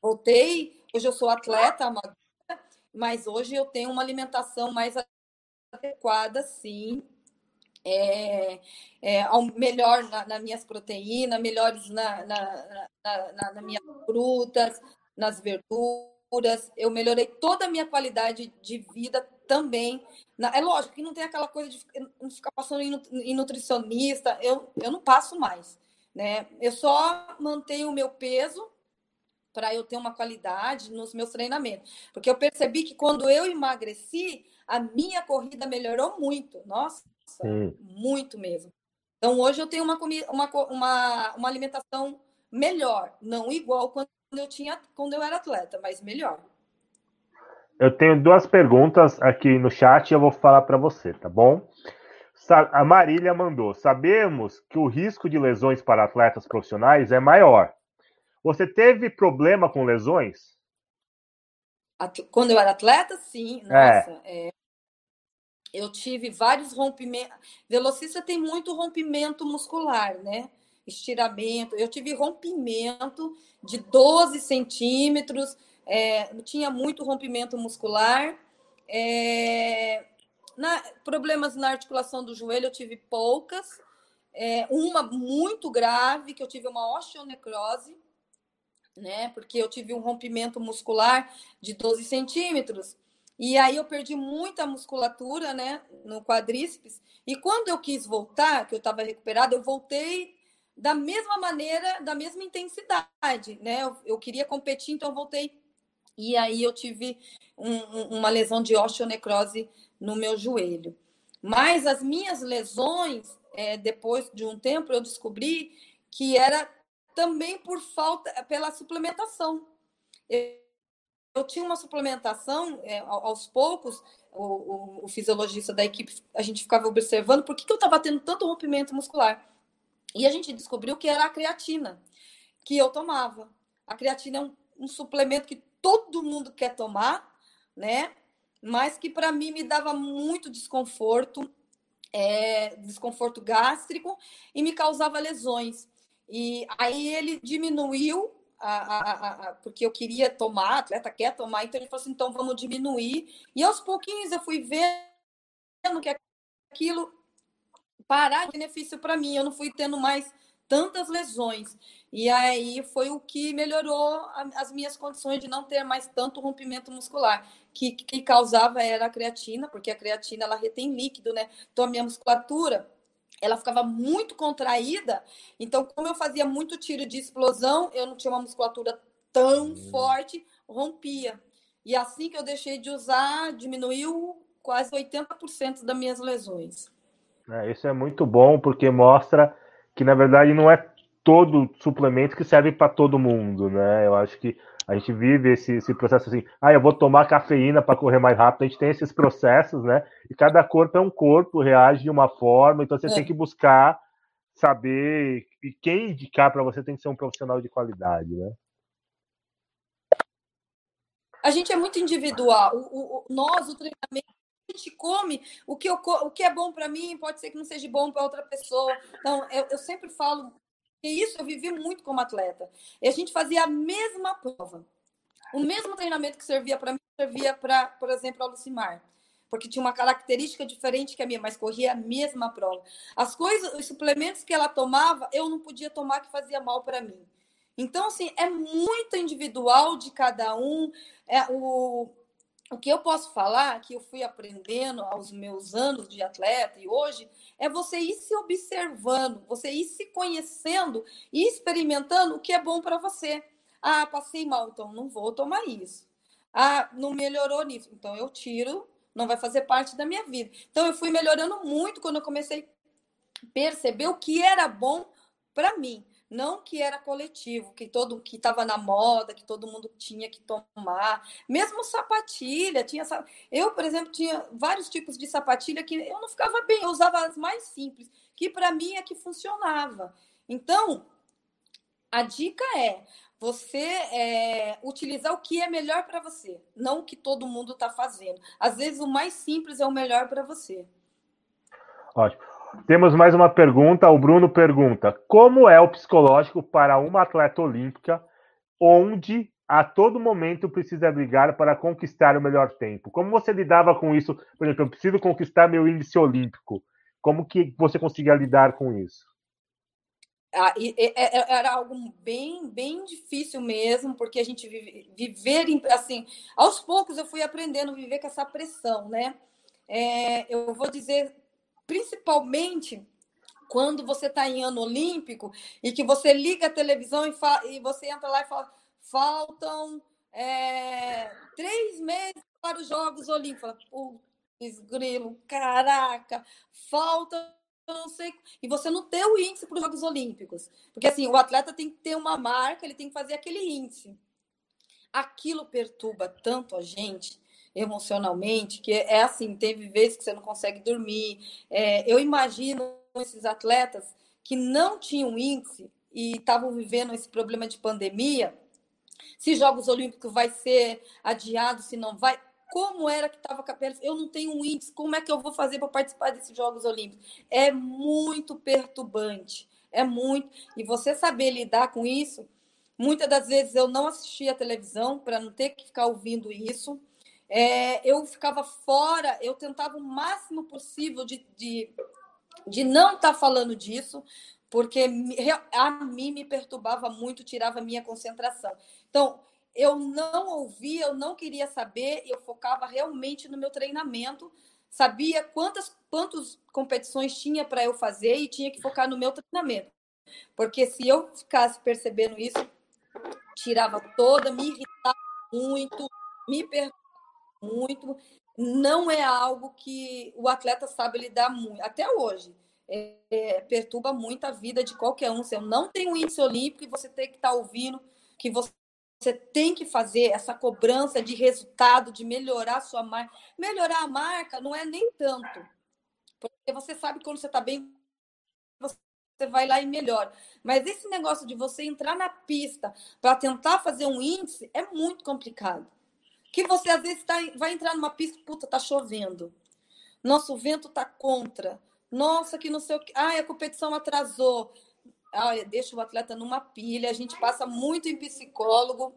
voltei, hoje eu sou atleta mas hoje eu tenho uma alimentação mais adequada, sim, é, é, melhor nas na minhas proteínas, melhores na, na, na, na, minhas frutas, nas verduras. Eu melhorei toda a minha qualidade de vida também. é lógico que não tem aquela coisa de ficar passando em nutricionista, eu, eu não passo mais. Né? Eu só mantenho o meu peso para eu ter uma qualidade nos meus treinamentos. Porque eu percebi que quando eu emagreci, a minha corrida melhorou muito. Nossa, Sim. muito mesmo. Então, hoje eu tenho uma, uma, uma, uma alimentação melhor, não igual quando eu tinha quando eu era atleta, mas melhor. Eu tenho duas perguntas aqui no chat e eu vou falar para você, tá bom? A Marília mandou: Sabemos que o risco de lesões para atletas profissionais é maior. Você teve problema com lesões? Quando eu era atleta, sim. Nossa, é. É, eu tive vários rompimentos. Velocista tem muito rompimento muscular, né? Estiramento. Eu tive rompimento de 12 centímetros, é, tinha muito rompimento muscular. É, na, problemas na articulação do joelho, eu tive poucas. É, uma muito grave, que eu tive uma osteonecrose, né? Porque eu tive um rompimento muscular de 12 centímetros. E aí eu perdi muita musculatura, né, no quadríceps. E quando eu quis voltar, que eu estava recuperada, eu voltei da mesma maneira, da mesma intensidade, né? Eu, eu queria competir, então eu voltei. E aí eu tive um, uma lesão de osteonecrose no meu joelho. Mas as minhas lesões, é, depois de um tempo, eu descobri que era também por falta, pela suplementação. Eu, eu tinha uma suplementação, é, aos poucos, o, o, o, fisiologista da equipe, a gente ficava observando por que, que eu estava tendo tanto rompimento muscular. E a gente descobriu que era a creatina que eu tomava. A creatina é um, um suplemento que todo mundo quer tomar, né? Mas que para mim me dava muito desconforto, é, desconforto gástrico e me causava lesões. E aí ele diminuiu a, a, a, porque eu queria tomar, atleta quer tomar, então ele falou assim, então vamos diminuir. E aos pouquinhos eu fui vendo que aquilo parar de benefício para mim, eu não fui tendo mais tantas lesões. E aí foi o que melhorou as minhas condições de não ter mais tanto rompimento muscular, que, que causava era a creatina, porque a creatina ela retém líquido, né? Então a minha musculatura ela ficava muito contraída. Então, como eu fazia muito tiro de explosão, eu não tinha uma musculatura tão hum. forte, rompia. E assim que eu deixei de usar, diminuiu quase 80% das minhas lesões. É, isso é muito bom, porque mostra que, na verdade, não é todo suplemento que serve para todo mundo, né? Eu acho que a gente vive esse, esse processo assim, ah, eu vou tomar cafeína para correr mais rápido, a gente tem esses processos, né? E cada corpo é um corpo, reage de uma forma, então você é. tem que buscar saber e quem indicar para você tem que ser um profissional de qualidade, né? A gente é muito individual. O, o, nós, o treinamento, a gente come o que, eu, o que é bom para mim, pode ser que não seja bom para outra pessoa. Então, eu, eu sempre falo e isso eu vivi muito como atleta. E a gente fazia a mesma prova. O mesmo treinamento que servia para mim, servia para, por exemplo, a Lucimar. Porque tinha uma característica diferente que a minha, mas corria a mesma prova. As coisas, os suplementos que ela tomava, eu não podia tomar que fazia mal para mim. Então, assim, é muito individual de cada um. É, o, o que eu posso falar, que eu fui aprendendo aos meus anos de atleta e hoje, é você ir se observando, você ir se conhecendo e experimentando o que é bom para você. Ah, passei mal, então não vou tomar isso. Ah, não melhorou nisso, então eu tiro, não vai fazer parte da minha vida. Então eu fui melhorando muito quando eu comecei a perceber o que era bom para mim não que era coletivo, que todo que estava na moda, que todo mundo tinha que tomar, mesmo sapatilha, tinha eu, por exemplo, tinha vários tipos de sapatilha que eu não ficava bem, eu usava as mais simples, que para mim é que funcionava. Então, a dica é você é, utilizar o que é melhor para você, não o que todo mundo está fazendo. Às vezes o mais simples é o melhor para você. Ótimo. Temos mais uma pergunta. O Bruno pergunta: Como é o psicológico para uma atleta olímpica onde a todo momento precisa brigar para conquistar o melhor tempo? Como você lidava com isso? Por exemplo, eu preciso conquistar meu índice olímpico. Como que você conseguia lidar com isso? Ah, era algo bem, bem difícil mesmo, porque a gente vive, viver assim, aos poucos eu fui aprendendo a viver com essa pressão, né? É, eu vou dizer principalmente quando você está em ano olímpico e que você liga a televisão e, e você entra lá e fala: faltam é, três meses para os Jogos Olímpicos. Putz, grilo, caraca, falta não sei. E você não tem o índice para os Jogos Olímpicos. Porque assim, o atleta tem que ter uma marca, ele tem que fazer aquele índice. Aquilo perturba tanto a gente emocionalmente, que é assim, teve vezes que você não consegue dormir. É, eu imagino esses atletas que não tinham índice e estavam vivendo esse problema de pandemia, se Jogos Olímpicos vai ser adiado, se não vai. como era que estava a Eu não tenho um índice, como é que eu vou fazer para participar desses Jogos Olímpicos? É muito perturbante, é muito. E você saber lidar com isso, muitas das vezes eu não assistia a televisão para não ter que ficar ouvindo isso. É, eu ficava fora, eu tentava o máximo possível de, de, de não estar tá falando disso, porque a mim me perturbava muito, tirava minha concentração. Então, eu não ouvia, eu não queria saber, eu focava realmente no meu treinamento, sabia quantas quantas competições tinha para eu fazer e tinha que focar no meu treinamento. Porque se eu ficasse percebendo isso, tirava toda, me irritava muito, me perturbava muito. Não é algo que o atleta sabe lidar muito, até hoje. É, é, perturba muito a vida de qualquer um. Se eu não tenho índice olímpico e você tem que estar tá ouvindo que você você tem que fazer essa cobrança de resultado, de melhorar a sua marca. Melhorar a marca não é nem tanto. Porque você sabe quando você está bem, você vai lá e melhora. Mas esse negócio de você entrar na pista para tentar fazer um índice é muito complicado. Que você às vezes tá, vai entrar numa pista, puta, tá chovendo. Nosso vento tá contra. Nossa, que não sei o que. Ai, a competição atrasou olha, deixa o atleta numa pilha. A gente passa muito em psicólogo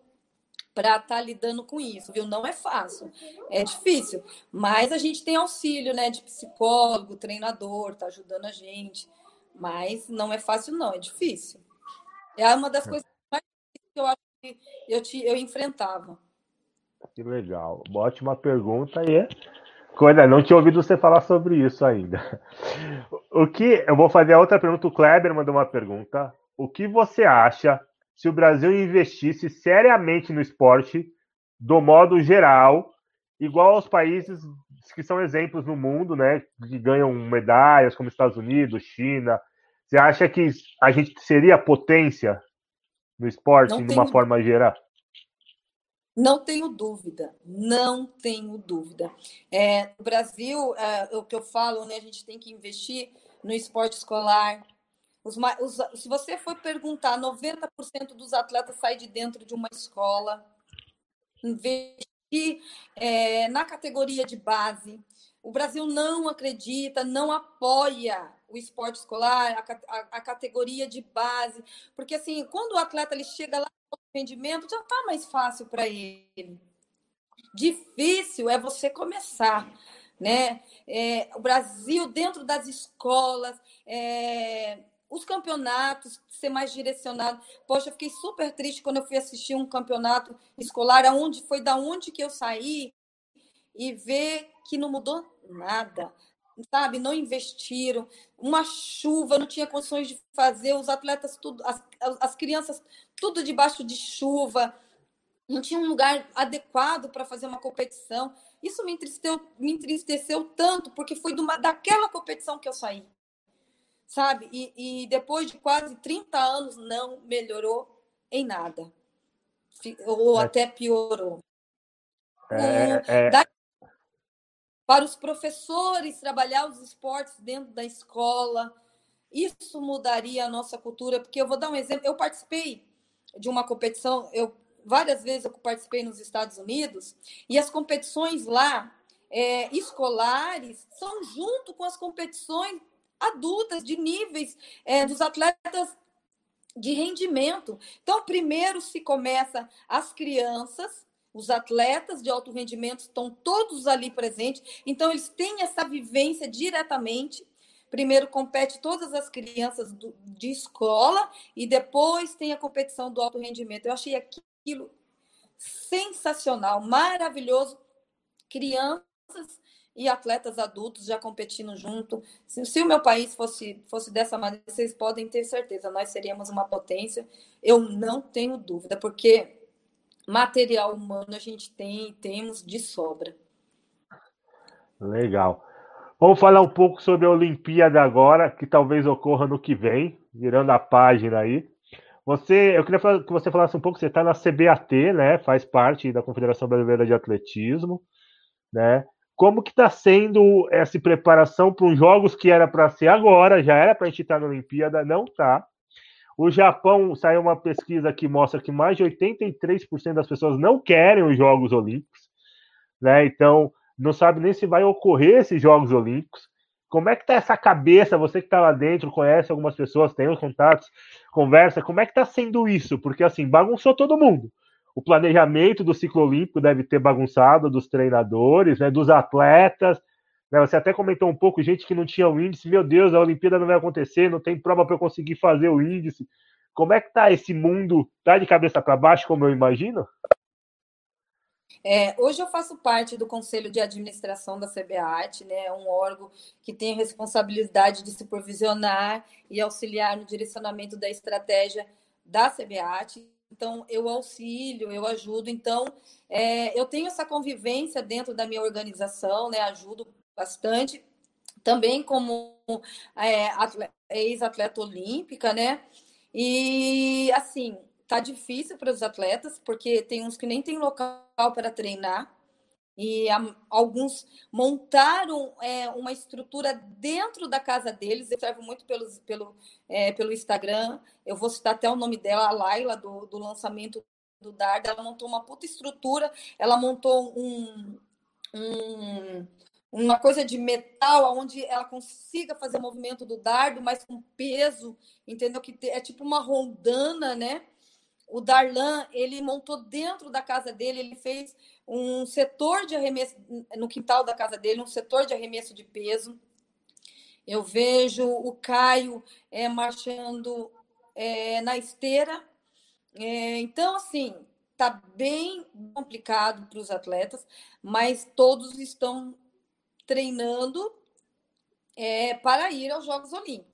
para estar tá lidando com isso, viu? Não é fácil, é difícil, mas a gente tem auxílio, né, de psicólogo, treinador, tá ajudando a gente, mas não é fácil, não, é difícil. É uma das é. coisas mais difíceis que eu acho que eu, te, eu enfrentava. Que legal, ótima pergunta e Coisa, não tinha ouvido você falar sobre isso ainda. O que eu vou fazer a outra pergunta. O Kleber mandou uma pergunta. O que você acha se o Brasil investisse seriamente no esporte, do modo geral, igual aos países que são exemplos no mundo, né, que ganham medalhas, como Estados Unidos, China? Você acha que a gente seria potência no esporte, de uma forma geral? Não tenho dúvida, não tenho dúvida. É, no Brasil, é, o que eu falo, né, a gente tem que investir no esporte escolar. Os, os, se você for perguntar, 90% dos atletas saem de dentro de uma escola. Investir é, na categoria de base. O Brasil não acredita, não apoia o esporte escolar, a, a, a categoria de base, porque assim, quando o atleta ele chega lá rendimento já está mais fácil para ele. Difícil é você começar, né? É, o Brasil dentro das escolas, é, os campeonatos ser mais direcionado. Poxa, eu fiquei super triste quando eu fui assistir um campeonato escolar, aonde foi da onde que eu saí e ver que não mudou nada sabe, não investiram, uma chuva, não tinha condições de fazer, os atletas tudo, as, as crianças tudo debaixo de chuva, não tinha um lugar adequado para fazer uma competição. Isso me entristeceu, me entristeceu tanto, porque foi de uma, daquela competição que eu saí, sabe? E, e depois de quase 30 anos, não melhorou em nada, ou é. até piorou. É, é para os professores trabalhar os esportes dentro da escola. Isso mudaria a nossa cultura, porque eu vou dar um exemplo. Eu participei de uma competição, eu várias vezes eu participei nos Estados Unidos, e as competições lá, é, escolares, são junto com as competições adultas, de níveis é, dos atletas de rendimento. Então, primeiro se começa as crianças, os atletas de alto rendimento estão todos ali presentes, então eles têm essa vivência diretamente. Primeiro compete todas as crianças do, de escola e depois tem a competição do alto rendimento. Eu achei aquilo sensacional, maravilhoso. Crianças e atletas adultos já competindo junto. Se, se, o meu país fosse, fosse dessa maneira, vocês podem ter certeza, nós seríamos uma potência. Eu não tenho dúvida, porque material humano a gente tem temos de sobra. Legal. Vamos falar um pouco sobre a Olimpíada agora, que talvez ocorra no que vem, virando a página aí. Você, eu queria que você falasse um pouco, você está na CBAT, né? Faz parte da Confederação Brasileira de Atletismo, né? Como que está sendo essa preparação para os jogos que era para ser agora, já era para a gente estar na Olimpíada, não está. O Japão saiu uma pesquisa que mostra que mais de 83% das pessoas não querem os Jogos Olímpicos. né? Então, não sabe nem se vai ocorrer esses Jogos Olímpicos. Como é que tá essa cabeça? Você que está lá dentro, conhece algumas pessoas, tem os contatos, conversa. Como é que está sendo isso? Porque assim, bagunçou todo mundo. O planejamento do ciclo olímpico deve ter bagunçado dos treinadores, né, dos atletas. Né? Você até comentou um pouco, gente que não tinha o índice. Meu Deus, a Olimpíada não vai acontecer, não tem prova para eu conseguir fazer o índice. Como é que tá esse mundo? Tá de cabeça para baixo, como eu imagino? É, hoje eu faço parte do Conselho de Administração da CBAT, né, um órgão que tem a responsabilidade de supervisionar e auxiliar no direcionamento da estratégia da CBAT. Então, eu auxilio, eu ajudo. Então, é, eu tenho essa convivência dentro da minha organização, né, ajudo bastante. Também como é, ex-atleta olímpica, né? E, assim, tá difícil para os atletas, porque tem uns que nem tem local para treinar, e alguns montaram é, uma estrutura dentro da casa deles. Eu observo muito pelos, pelo, é, pelo Instagram. Eu vou citar até o nome dela, a Laila, do, do lançamento do Dardo. Ela montou uma puta estrutura. Ela montou um, um, uma coisa de metal onde ela consiga fazer o movimento do dardo, mas com peso, entendeu? Que é tipo uma rondana, né? O Darlan, ele montou dentro da casa dele, ele fez um setor de arremesso no quintal da casa dele, um setor de arremesso de peso. Eu vejo o Caio é, marchando é, na esteira. É, então, assim, tá bem complicado para os atletas, mas todos estão treinando é, para ir aos Jogos Olímpicos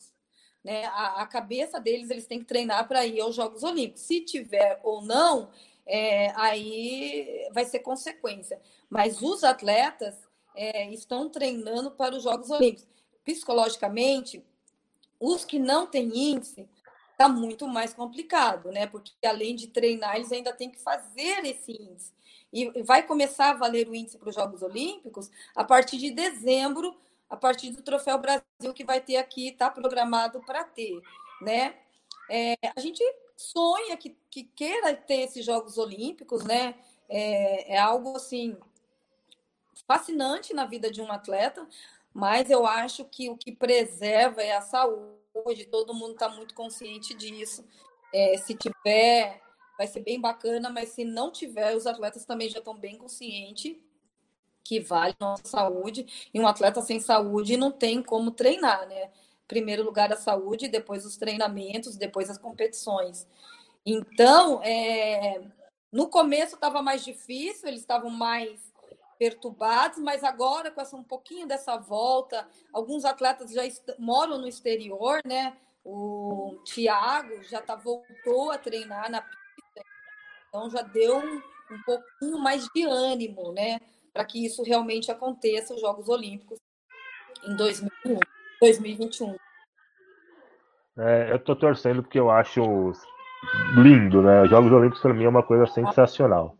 né? A, a cabeça deles, eles têm que treinar para ir aos Jogos Olímpicos. Se tiver ou não, é, aí vai ser consequência. Mas os atletas é, estão treinando para os Jogos Olímpicos. Psicologicamente, os que não têm índice, está muito mais complicado, né? Porque além de treinar, eles ainda têm que fazer esse índice. E vai começar a valer o índice para os Jogos Olímpicos a partir de dezembro a partir do Troféu Brasil que vai ter aqui, está programado para ter, né? É, a gente sonha que, que queira ter esses Jogos Olímpicos, né? É, é algo assim fascinante na vida de um atleta, mas eu acho que o que preserva é a saúde. Todo mundo está muito consciente disso. É, se tiver, vai ser bem bacana, mas se não tiver, os atletas também já estão bem conscientes que vale nossa saúde, e um atleta sem saúde não tem como treinar, né? Primeiro lugar a saúde, depois os treinamentos, depois as competições. Então, é... no começo estava mais difícil, eles estavam mais perturbados, mas agora com essa um pouquinho dessa volta, alguns atletas já moram no exterior, né? O Thiago já tá, voltou a treinar na pista, então já deu um, um pouquinho mais de ânimo, né? Para que isso realmente aconteça, os Jogos Olímpicos, em 2021. 2021. É, eu estou torcendo porque eu acho lindo, né? Os Jogos Olímpicos para mim é uma coisa sensacional.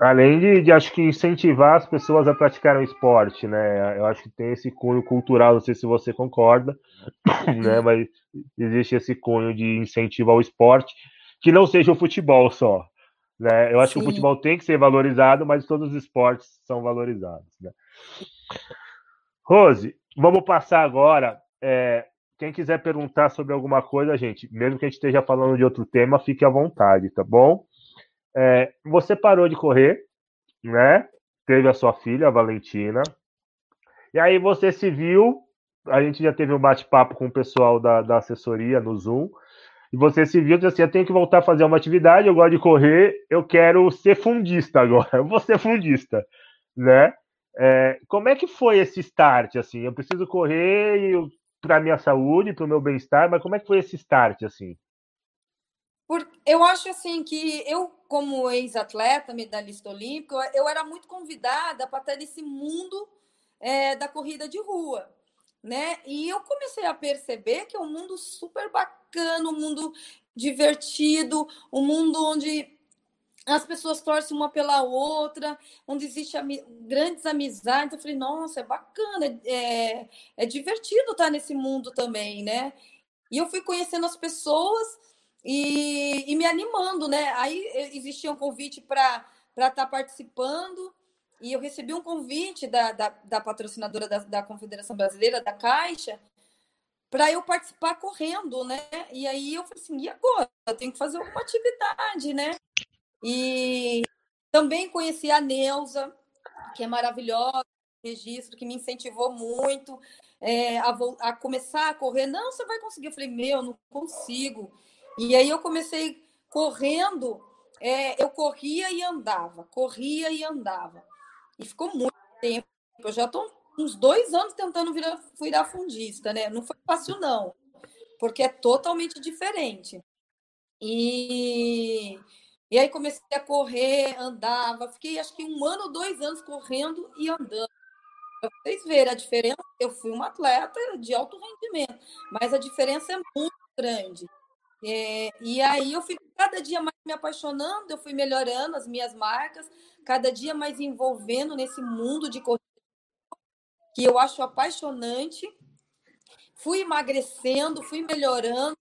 Além de, de, acho que incentivar as pessoas a praticarem esporte, né? Eu acho que tem esse cunho cultural, não sei se você concorda, né? Mas existe esse cunho de incentivo ao esporte, que não seja o futebol só, né? Eu acho Sim. que o futebol tem que ser valorizado, mas todos os esportes são valorizados. Né? Rose, vamos passar agora. É, quem quiser perguntar sobre alguma coisa, gente, mesmo que a gente esteja falando de outro tema, fique à vontade, tá bom? É, você parou de correr, né? Teve a sua filha, a Valentina. E aí você se viu. A gente já teve um bate-papo com o pessoal da, da assessoria no Zoom e você se viu e assim: eu tenho que voltar a fazer uma atividade, eu gosto de correr, eu quero ser fundista agora, eu vou ser fundista, né? É, como é que foi esse start, assim? Eu preciso correr para minha saúde, para o meu bem-estar, mas como é que foi esse start, assim? Por, eu acho assim que eu, como ex-atleta, medalhista olímpico, eu era muito convidada para estar nesse mundo é, da corrida de rua né? E eu comecei a perceber que é um mundo super bacana, um mundo divertido, um mundo onde as pessoas torcem uma pela outra, onde existe ami grandes amizades. Eu falei, nossa, é bacana, é, é divertido estar nesse mundo também, né? E eu fui conhecendo as pessoas e, e me animando, né? Aí existia um convite para estar tá participando. e eu recebi um convite da, da, da patrocinadora da, da Confederação Brasileira, da Caixa, para eu participar correndo, né? E aí eu falei assim, e agora? Eu tenho que fazer alguma atividade, né? E também conheci a Neuza, que é maravilhosa, registro, que me incentivou muito é, a, a, começar a correr. Não, você vai conseguir. Eu falei, meu, não consigo. E aí eu comecei correndo, é, eu corria e andava, corria e andava. E ficou muito tempo. Eu já estou uns dois anos tentando virar, virar fundista, né? Não foi fácil, não, porque é totalmente diferente. E, e aí comecei a correr, andava, fiquei acho que um ano, dois anos correndo e andando. Pra vocês verem a diferença, eu fui uma atleta de alto rendimento, mas a diferença é muito grande. É, e aí eu fui cada dia mais me apaixonando, eu fui melhorando as minhas marcas, cada dia mais envolvendo nesse mundo de corrida que eu acho apaixonante. Fui emagrecendo, fui melhorando,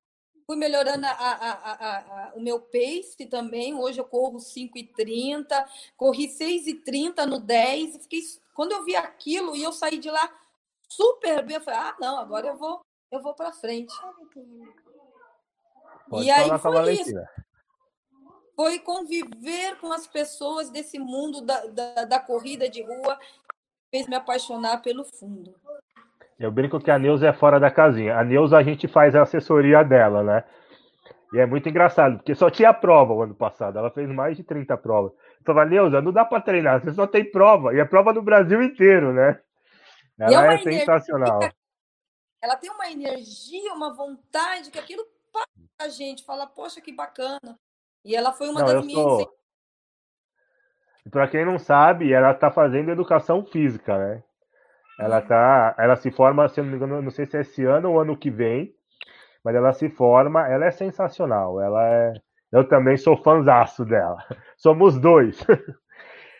fui melhorando a, a, a, o meu pace também. Hoje eu corro 5,30, corri 6,30 no 10. Fiquei, quando eu vi aquilo e eu saí de lá super bem, eu falei: ah, não, agora eu vou, eu vou para frente. Pode e aí foi isso. Foi conviver com as pessoas desse mundo da, da, da corrida de rua fez me apaixonar pelo fundo. Eu brinco que a Neuza é fora da casinha. A Neuza a gente faz a assessoria dela, né? E é muito engraçado, porque só tinha prova o ano passado. Ela fez mais de 30 provas. Eu falava, Neuza, não dá para treinar, você só tem prova. E é prova no Brasil inteiro, né? Ela é, é sensacional. Ela tem uma energia, uma vontade que aquilo passa a gente. Fala, poxa, que bacana. E ela foi uma não, das minhas. Sou... Para quem não sabe, ela está fazendo educação física, né? Ela tá, ela se forma, se não me engano, não sei se é esse ano ou ano que vem, mas ela se forma, ela é sensacional. Ela é, eu também sou fãzaço dela. Somos dois.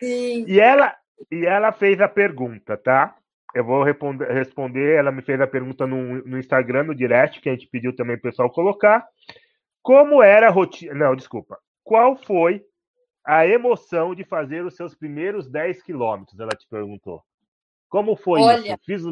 Sim. E ela, e ela fez a pergunta, tá? Eu vou responder, responder. Ela me fez a pergunta no, no Instagram, no direct, que a gente pediu também o pessoal colocar. Como era a rotina. Não, desculpa. Qual foi a emoção de fazer os seus primeiros 10 quilômetros? Ela te perguntou. Como foi Olha, isso? Fiz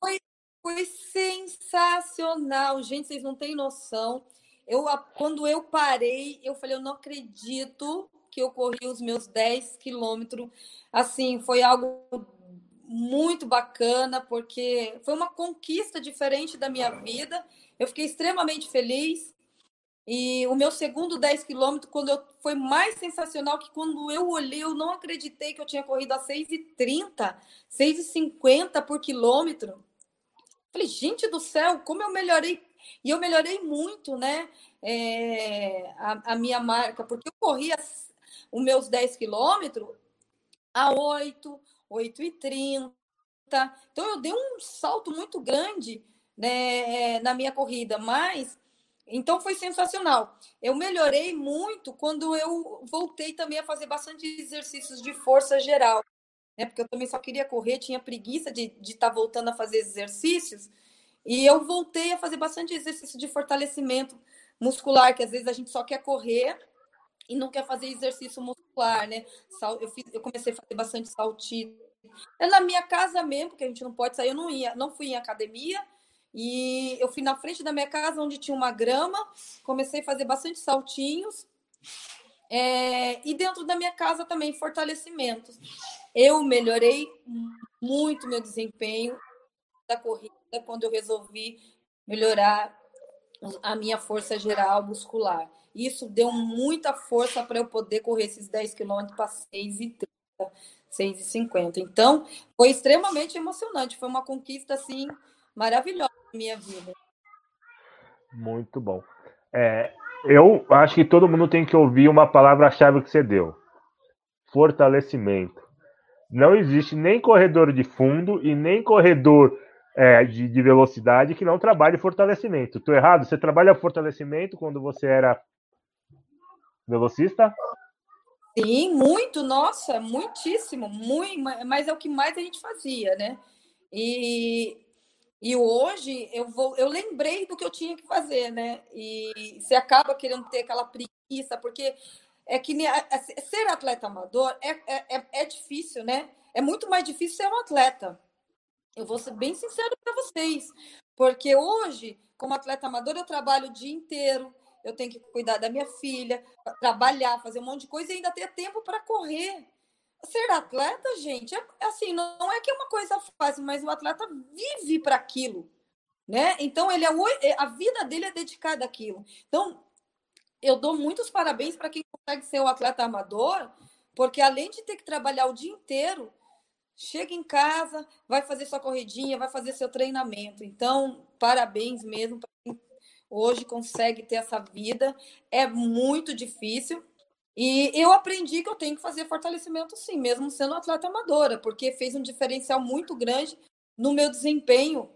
foi, foi sensacional. Gente, vocês não têm noção. Eu, quando eu parei, eu falei, eu não acredito que eu corri os meus 10 quilômetros. Assim, foi algo muito bacana, porque foi uma conquista diferente da minha vida. Eu fiquei extremamente feliz. E o meu segundo 10 quilômetros, quando eu, foi mais sensacional que quando eu olhei, eu não acreditei que eu tinha corrido a 6,30, 6,50 por quilômetro. Falei, gente do céu, como eu melhorei. E eu melhorei muito, né? É, a, a, minha marca, porque eu corria os meus 10 quilômetros a 8, 8,30. Então eu dei um salto muito grande né, na minha corrida, mas então foi sensacional. Eu melhorei muito quando eu voltei também a fazer bastante exercícios de força geral, né? Porque eu também só queria correr, tinha preguiça de estar tá voltando a fazer exercícios. E eu voltei a fazer bastante exercício de fortalecimento muscular, que às vezes a gente só quer correr e não quer fazer exercício muscular, né? Eu, fiz, eu comecei a fazer bastante saltinho. É na minha casa mesmo, porque a gente não pode sair, eu não ia, não fui em academia, e eu fui na frente da minha casa, onde tinha uma grama, comecei a fazer bastante saltinhos. É, e dentro da minha casa também, fortalecimentos. Eu melhorei muito meu desempenho da corrida quando eu resolvi melhorar a minha força geral muscular. Isso deu muita força para eu poder correr esses 10 quilômetros para 6,30, 6,50. Então, foi extremamente emocionante. Foi uma conquista, assim, maravilhosa minha vida. Muito bom. É, eu acho que todo mundo tem que ouvir uma palavra-chave que você deu: fortalecimento. Não existe nem corredor de fundo e nem corredor é, de, de, velocidade que não trabalhe fortalecimento. Estou errado? Você trabalha fortalecimento quando você era velocista? Sim, muito, nossa, muitíssimo, muito, mas é o que mais a gente fazia, né? E e hoje eu vou, eu lembrei do que eu tinha que fazer, né? E você acaba querendo ter aquela preguiça, porque é que ser atleta amador é, é, é, é difícil, né? É muito mais difícil ser um atleta. Eu vou ser bem sincero para vocês, porque hoje, como atleta amador, eu trabalho o dia inteiro, eu tenho que cuidar da minha filha, trabalhar, fazer um monte de coisa e ainda ter tempo para correr. Ser atleta, gente, é assim, não é que é uma coisa fácil, mas o atleta vive para aquilo, né? Então ele é, é a vida dele é dedicada àquilo. Então eu dou muitos parabéns para quem consegue ser um atleta amador, porque além de ter que trabalhar o dia inteiro, chega em casa, vai fazer sua corridinha, vai fazer seu treinamento. Então, parabéns mesmo para quem hoje consegue ter essa vida. É muito difícil. E eu aprendi que eu tenho que fazer fortalecimento sim, mesmo sendo atleta amadora, porque fez um diferencial muito grande no meu desempenho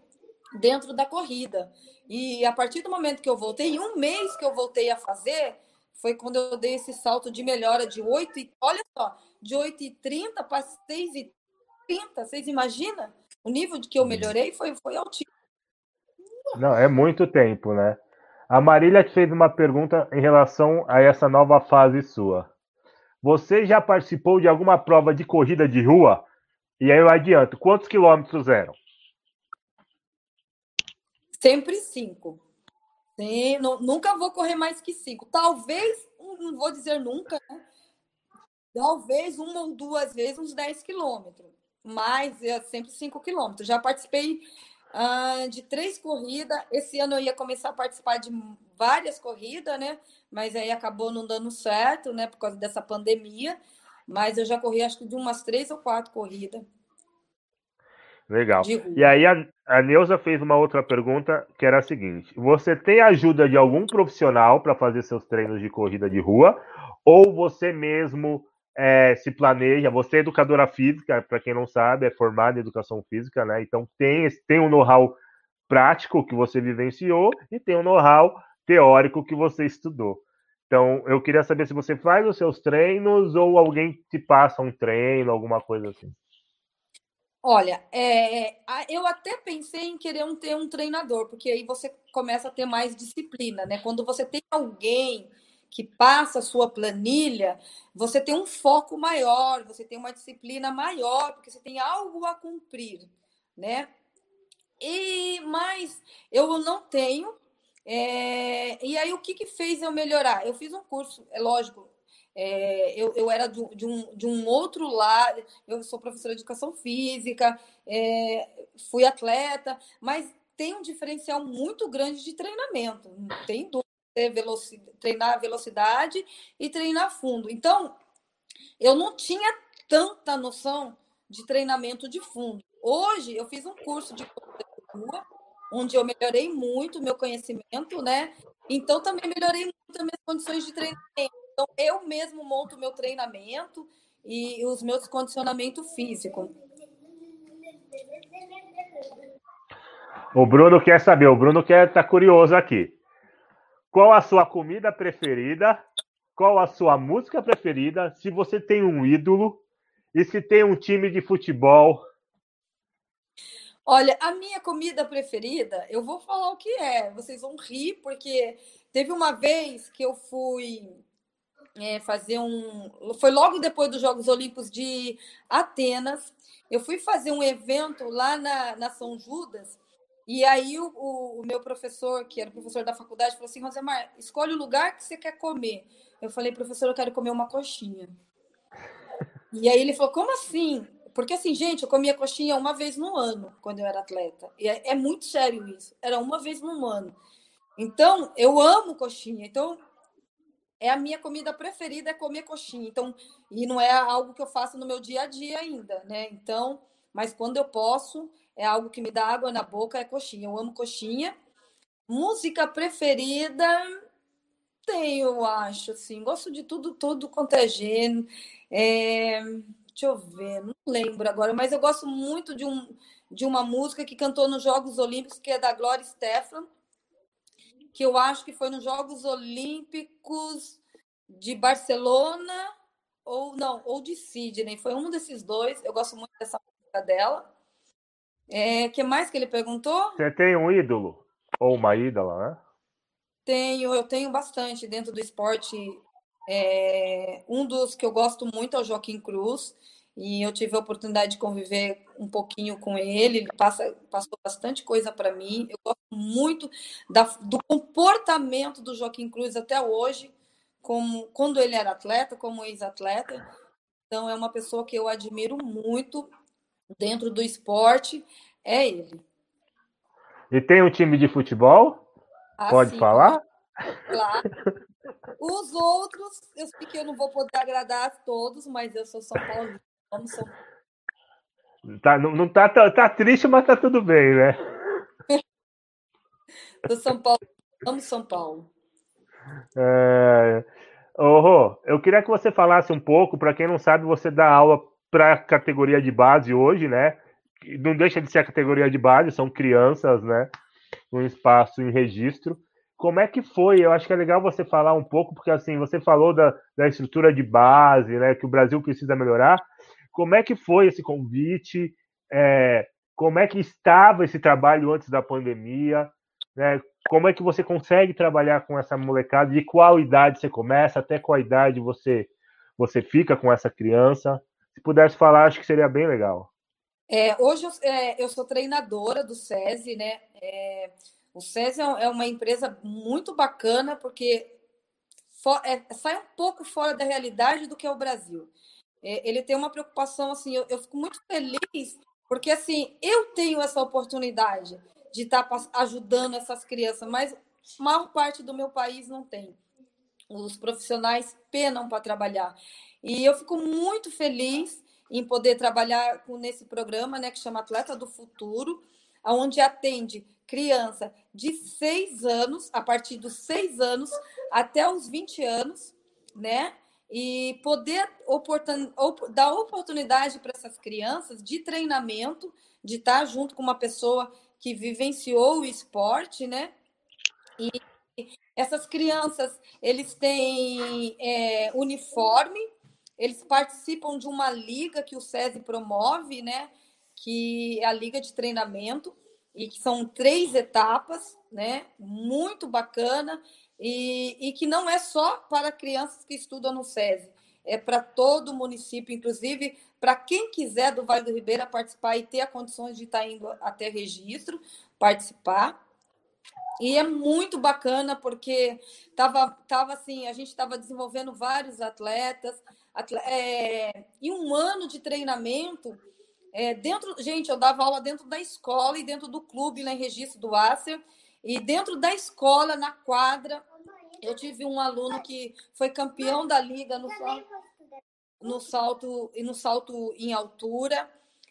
dentro da corrida. E a partir do momento que eu voltei, um mês que eu voltei a fazer, foi quando eu dei esse salto de melhora de 8 e olha só, de 8,30 para 6,30. Vocês imaginam? O nível de que eu melhorei foi, foi altíssimo. Não, é muito tempo, né? A Marília te fez uma pergunta em relação a essa nova fase sua. Você já participou de alguma prova de corrida de rua? E aí eu adianto, quantos quilômetros eram? Sempre cinco. Sim, não, nunca vou correr mais que cinco. Talvez, não vou dizer nunca, né? Talvez uma ou duas vezes uns 10 quilômetros. Mas é sempre 5 quilômetros. Já participei uh, de três corridas. Esse ano eu ia começar a participar de várias corridas, né? Mas aí acabou não dando certo, né? Por causa dessa pandemia. Mas eu já corri acho que de umas três ou quatro corridas. Legal. E aí a, a Neuza fez uma outra pergunta que era a seguinte: você tem ajuda de algum profissional para fazer seus treinos de corrida de rua? Ou você mesmo é, se planeja? Você é educadora física, para quem não sabe, é formada em educação física, né? Então tem, tem um know-how prático que você vivenciou e tem um know-how teórico que você estudou. Então, eu queria saber se você faz os seus treinos ou alguém te passa um treino, alguma coisa assim. Olha, é, eu até pensei em querer um, ter um treinador, porque aí você começa a ter mais disciplina, né? Quando você tem alguém que passa a sua planilha, você tem um foco maior, você tem uma disciplina maior, porque você tem algo a cumprir, né? E mas eu não tenho. É, e aí o que, que fez eu melhorar? Eu fiz um curso, é lógico, é, eu, eu era de, de, um, de um outro lado, eu sou professora de educação física, é, fui atleta, mas tem um diferencial muito grande de treinamento, não tem dúvida. Velocidade, treinar velocidade e treinar fundo. Então, eu não tinha tanta noção de treinamento de fundo. Hoje, eu fiz um curso de rua, onde eu melhorei muito meu conhecimento, né? Então, também melhorei muito as minhas condições de treinamento. Então, eu mesmo monto o meu treinamento e os meus condicionamento físico. O Bruno quer saber, o Bruno quer estar tá curioso aqui. Qual a sua comida preferida? Qual a sua música preferida? Se você tem um ídolo e se tem um time de futebol. Olha, a minha comida preferida, eu vou falar o que é. Vocês vão rir, porque teve uma vez que eu fui é, fazer um. Foi logo depois dos Jogos Olímpicos de Atenas. Eu fui fazer um evento lá na, na São Judas. E aí o, o, meu professor, que era professor da faculdade, falou assim: Rosemar, escolhe o lugar que você quer comer. Eu falei, professor, eu quero comer uma coxinha. E aí ele falou, como assim? Porque assim, gente, eu comia coxinha uma vez no ano, quando eu era atleta. E é, é muito sério isso. Era uma vez no ano. Então, eu amo coxinha. Então, é a minha comida preferida é comer coxinha. Então, e não é algo que eu faço no meu dia a dia ainda, né? Então, mas quando eu posso, é algo que me dá água na boca, é coxinha. Eu amo coxinha. Música preferida tenho, acho, assim, gosto de tudo, tudo quanto é gênero. É... Deixa eu ver, não lembro agora, mas eu gosto muito de, um, de uma música que cantou nos Jogos Olímpicos, que é da Gloria Stefan, que eu acho que foi nos Jogos Olímpicos de Barcelona ou não, ou de Sydney. Foi um desses dois. Eu gosto muito dessa música dela. É, que mais que ele perguntou? Você tem um ídolo ou uma ídola, né? Tenho, eu tenho bastante dentro do esporte É, um dos que eu gosto muito é o Joaquim Cruz, e eu tive a oportunidade de conviver um pouquinho com ele, ele passa, passou bastante coisa para mim. Eu gosto muito da, do comportamento do Joaquim Cruz até hoje, como quando ele era atleta, como ex-atleta. Então, é uma pessoa que eu admiro muito dentro do esporte, é ele. E tem um time de futebol? Ah, Pode sim, falar? Claro. Os outros, eu sei que eu não vou poder agradar a todos, mas eu sou São Paulo. São Tá, não, não tá, tá, tá, triste, mas tá tudo bem, né? Do São Paulo. Vamos São Paulo. É... Oh, eu queria que você falasse um pouco, para quem não sabe, você dá aula para a categoria de base hoje, né? Não deixa de ser a categoria de base, são crianças, né? Um espaço em registro. Como é que foi? Eu acho que é legal você falar um pouco, porque assim, você falou da, da estrutura de base, né? Que o Brasil precisa melhorar. Como é que foi esse convite? É, como é que estava esse trabalho antes da pandemia? Né? Como é que você consegue trabalhar com essa molecada? De qual idade você começa? Até qual idade você, você fica com essa criança? Se pudesse falar, acho que seria bem legal. É, hoje eu, é, eu, sou treinadora do SESI, né? É, o SESI é, é uma empresa muito bacana porque for, é, sai um pouco fora da realidade do que é o Brasil. É, ele tem uma preocupação assim, eu, eu, fico muito feliz porque assim eu tenho essa oportunidade de estar tá ajudando essas crianças, mas maior parte do meu país não tem. Os profissionais penam para trabalhar. E eu fico muito feliz em poder trabalhar com, nesse programa, né, que chama Atleta do Futuro, onde atende criança de seis anos, a partir dos seis anos até os 20 anos, né? E poder oportun, dar oportunidade para essas crianças de treinamento, de estar junto com uma pessoa que vivenciou o esporte, né? E essas crianças, eles têm é, uniforme, eles participam de uma liga que o SESI promove, né? Que é a liga de treinamento, e que são três etapas, né? Muito bacana, e, e que não é só para crianças que estudam no SESI, é para todo o município, inclusive para quem quiser do Vale do Ribeira participar e ter condições de estar indo até registro, participar. E é muito bacana porque tava, tava assim, a gente estava desenvolvendo vários atletas, atleta, é, e um ano de treinamento é, dentro, gente, eu dava aula dentro da escola e dentro do clube, lá em registro do Acer, e dentro da escola, na quadra, eu tive um aluno que foi campeão da liga no, no salto e no salto em altura.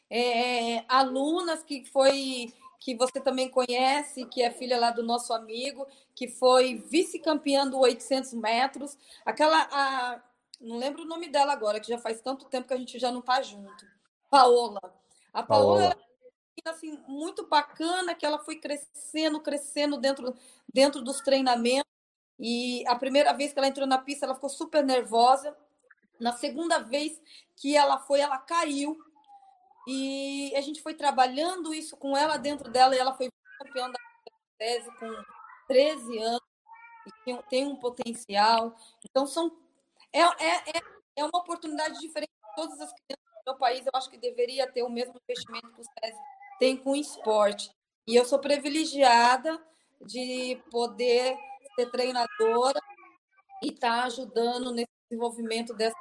É, alunas que foi que você também conhece, que é filha lá do nosso amigo, que foi vice-campeã do 800 metros. Aquela, a, não lembro o nome dela agora, que já faz tanto tempo que a gente já não está junto. Paola. A Paola, Paola. Era, assim, muito bacana, que ela foi crescendo, crescendo dentro, dentro dos treinamentos. E a primeira vez que ela entrou na pista, ela ficou super nervosa. Na segunda vez que ela foi, ela caiu. E a gente foi trabalhando isso com ela dentro dela, e ela foi campeã da tese com 13 anos, e tem um potencial. Então, são, é, é, é, é uma oportunidade diferente para todas as crianças do meu país. Eu acho que deveria ter o mesmo investimento que o SESI tem com o esporte. E eu sou privilegiada de poder ser treinadora e estar tá ajudando nesse desenvolvimento dessa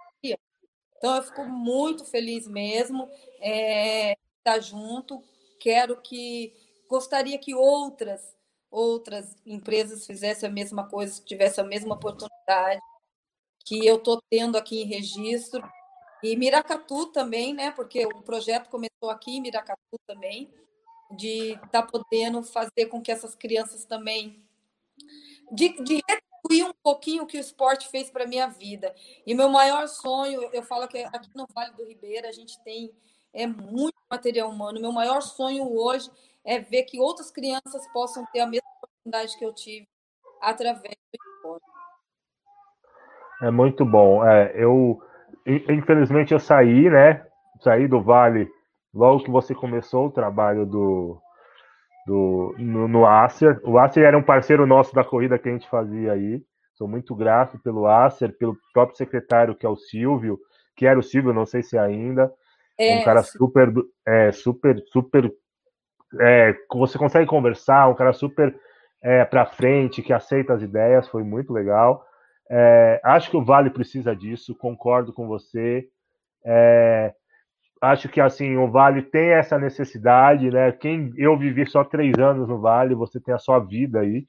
então, eu fico muito feliz mesmo é, estar junto. Quero que. Gostaria que outras outras empresas fizessem a mesma coisa, tivessem a mesma oportunidade que eu estou tendo aqui em registro. E Miracatu também, né? Porque o projeto começou aqui em Miracatu também, de estar tá podendo fazer com que essas crianças também. De, de retribuir um pouquinho o que o esporte fez para minha vida. E meu maior sonho, eu falo que aqui no Vale do Ribeira a gente tem é muito material humano. Meu maior sonho hoje é ver que outras crianças possam ter a mesma oportunidade que eu tive através do esporte. É muito bom. É, eu infelizmente eu saí, né? Saí do Vale logo que você começou o trabalho do do, no, no Acer. O Acer era um parceiro nosso da corrida que a gente fazia aí. Sou muito grato pelo Acer, pelo próprio secretário, que é o Silvio, que era o Silvio, não sei se é ainda. É, um cara super, é, super, super. É, você consegue conversar, um cara super é, para frente, que aceita as ideias, foi muito legal. É, acho que o Vale precisa disso, concordo com você. É, acho que assim o Vale tem essa necessidade, né? Quem eu vivi só três anos no Vale, você tem a sua vida aí,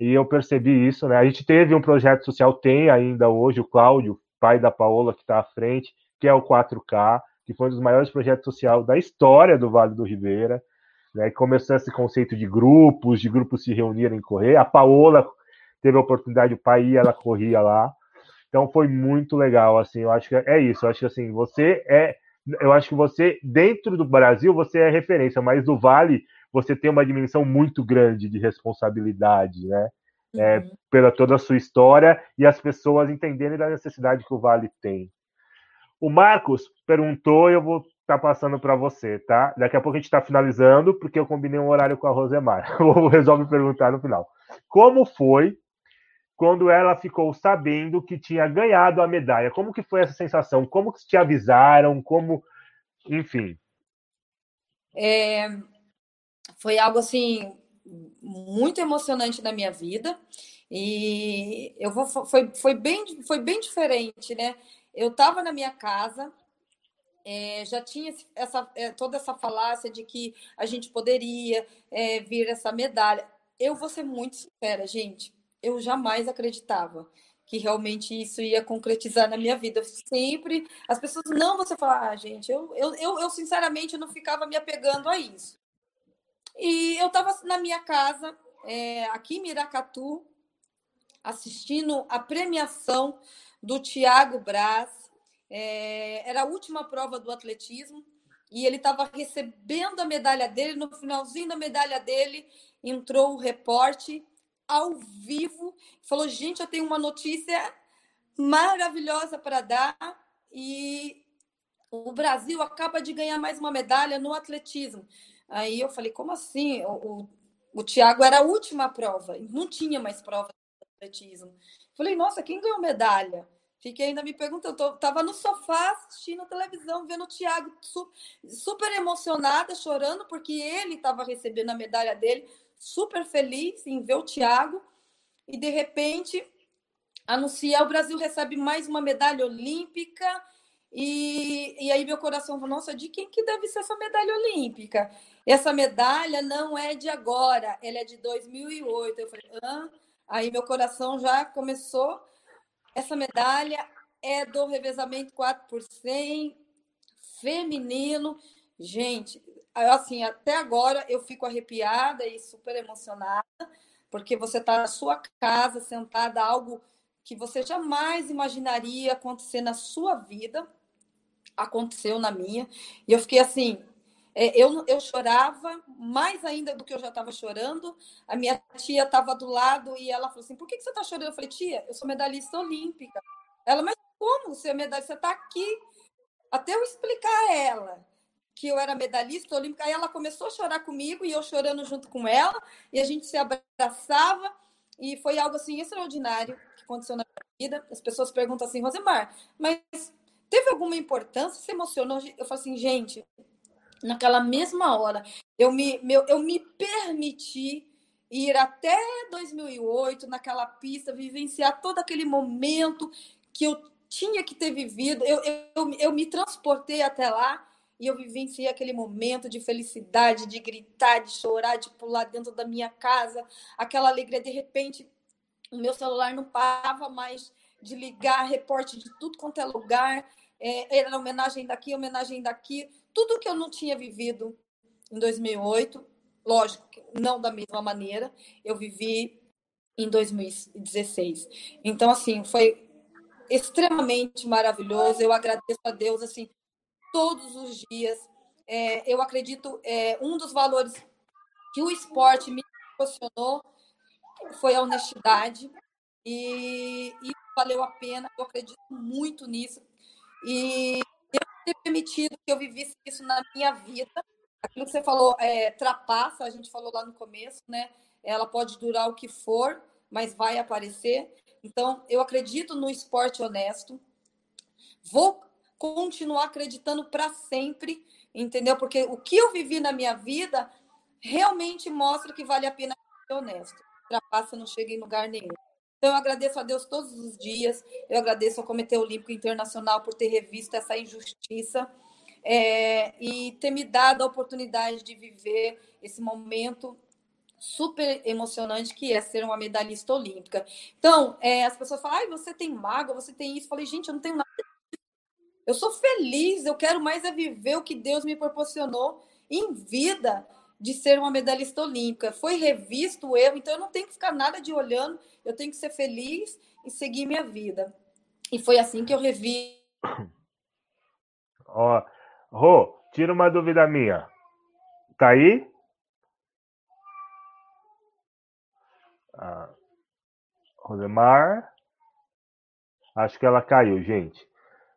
e eu percebi isso, né? A gente teve um projeto social, tem ainda hoje o Cláudio, pai da Paola que está à frente, que é o 4K, que foi um dos maiores projetos sociais da história do Vale do Ribeira, né? Começou esse conceito de grupos, de grupos se reunirem e correr. A Paola teve a oportunidade, o pai ia, ela corria lá. Então foi muito legal, assim, eu acho que é isso, eu acho que assim, você é eu acho que você, dentro do Brasil, você é referência, mas no Vale você tem uma dimensão muito grande de responsabilidade, né? É, uhum. pela toda a sua história e as pessoas entenderem da necessidade que o Vale tem. O Marcos perguntou e eu vou estar tá passando para você, tá? Daqui a pouco a gente está finalizando, porque eu combinei um horário com a Rosemar. Resolve perguntar no final. Como foi quando ela ficou sabendo que tinha ganhado a medalha. Como que foi essa sensação? Como que te avisaram? Como, enfim. É, foi algo assim muito emocionante na minha vida e eu vou foi, foi bem foi bem diferente, né? Eu estava na minha casa é, já tinha essa, é, toda essa falácia de que a gente poderia é, vir essa medalha. Eu vou ser muito sincera, gente eu jamais acreditava que realmente isso ia concretizar na minha vida. Sempre, as pessoas, não, você fala, ah, gente, eu, eu, eu, eu sinceramente não ficava me apegando a isso. E eu estava na minha casa, é, aqui em Miracatu, assistindo a premiação do Tiago Braz. É, era a última prova do atletismo e ele estava recebendo a medalha dele. No finalzinho da medalha dele, entrou o reporte ao vivo, falou: gente, eu tenho uma notícia maravilhosa para dar e o Brasil acaba de ganhar mais uma medalha no atletismo. Aí eu falei: como assim? O, o, o Tiago era a última prova, não tinha mais prova de atletismo. Falei: nossa, quem ganhou medalha? Fiquei ainda me perguntando, eu tava no sofá assistindo a televisão, vendo o Thiago super emocionada, chorando, porque ele estava recebendo a medalha dele super feliz em ver o Thiago e de repente anuncia o Brasil recebe mais uma medalha olímpica e, e aí meu coração falou, nossa, de quem que deve ser essa medalha olímpica? Essa medalha não é de agora, ela é de 2008. Eu falei, Hã? aí meu coração já começou. Essa medalha é do revezamento 4 por 100 feminino. Gente, assim, até agora eu fico arrepiada e super emocionada, porque você está na sua casa, sentada, algo que você jamais imaginaria acontecer na sua vida, aconteceu na minha, e eu fiquei assim, é, eu, eu chorava mais ainda do que eu já estava chorando. A minha tia estava do lado e ela falou assim: Por que, que você está chorando? Eu falei: Tia, eu sou medalhista olímpica. Ela, mas como você é medalhista? Você está aqui. Até eu explicar a ela que eu era medalhista olímpica. Aí ela começou a chorar comigo e eu chorando junto com ela, e a gente se abraçava, e foi algo assim extraordinário que aconteceu na minha vida. As pessoas perguntam assim, Rosemar, mas teve alguma importância? Se emocionou? Eu falo assim, gente, naquela mesma hora, eu me, meu, eu me permiti ir até 2008 naquela pista, vivenciar todo aquele momento que eu tinha que ter vivido. Eu, eu, eu me transportei até lá e eu vivenciei aquele momento de felicidade, de gritar, de chorar, de pular dentro da minha casa, aquela alegria. De repente, o meu celular não parava mais de ligar, reporte de tudo quanto é lugar. É, era homenagem daqui, homenagem daqui. Tudo que eu não tinha vivido em 2008, lógico, não da mesma maneira, eu vivi em 2016. Então, assim, foi extremamente maravilhoso. Eu agradeço a Deus, assim, todos os dias. É, eu acredito, é, um dos valores que o esporte me proporcionou foi a honestidade e isso valeu a pena. Eu acredito muito nisso e eu ter permitido que eu vivesse isso na minha vida. Aquilo que você falou, é, trapaça, a gente falou lá no começo, né? Ela pode durar o que for, mas vai aparecer. Então, eu acredito no esporte honesto. Vou continuar acreditando para sempre, entendeu? Porque o que eu vivi na minha vida realmente mostra que vale a pena ser honesto. Ultrapassa, não chega em lugar nenhum. Então, eu agradeço a Deus todos os dias. Eu agradeço ao Comitê Olímpico Internacional por ter revisto essa injustiça é, e ter me dado a oportunidade de viver esse momento super emocionante que é ser uma medalhista olímpica. Então, é, as pessoas falam, ah, você tem mágoa, você tem isso. Eu falei, gente, eu não tenho nada. Eu sou feliz, eu quero mais é viver o que Deus me proporcionou em vida de ser uma medalhista olímpica. Foi revisto o erro, então eu não tenho que ficar nada de olhando, eu tenho que ser feliz e seguir minha vida. E foi assim que eu revi. Ó, Rô, tira uma dúvida minha. Tá aí? Ah, Rosemar. Acho que ela caiu, gente.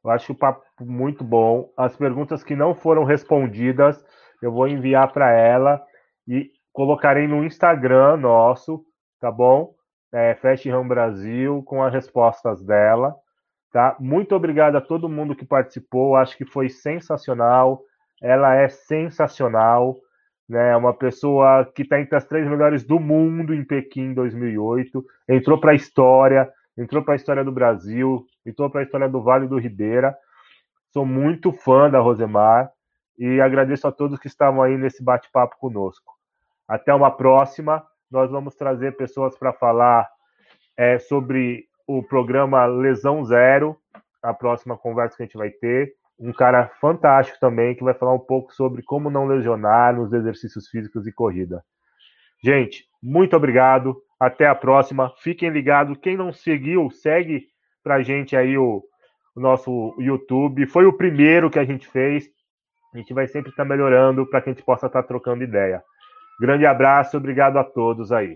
Eu acho o papo muito bom. As perguntas que não foram respondidas, eu vou enviar para ela e colocarei no Instagram nosso, tá bom? É, Fast Ram Brasil, com as respostas dela. Tá? Muito obrigado a todo mundo que participou. Acho que foi sensacional. Ela é sensacional né? Uma pessoa que está entre as três melhores do mundo em Pequim 2008, entrou para a história, entrou para a história do Brasil, entrou para a história do Vale do Ribeira. Sou muito fã da Rosemar e agradeço a todos que estavam aí nesse bate-papo conosco. Até uma próxima. Nós vamos trazer pessoas para falar é, sobre o programa Lesão Zero, a próxima conversa que a gente vai ter um cara fantástico também, que vai falar um pouco sobre como não lesionar nos exercícios físicos e corrida. Gente, muito obrigado. Até a próxima. Fiquem ligados. Quem não seguiu, segue pra gente aí o, o nosso YouTube. Foi o primeiro que a gente fez. A gente vai sempre estar melhorando para que a gente possa estar trocando ideia. Grande abraço, obrigado a todos aí.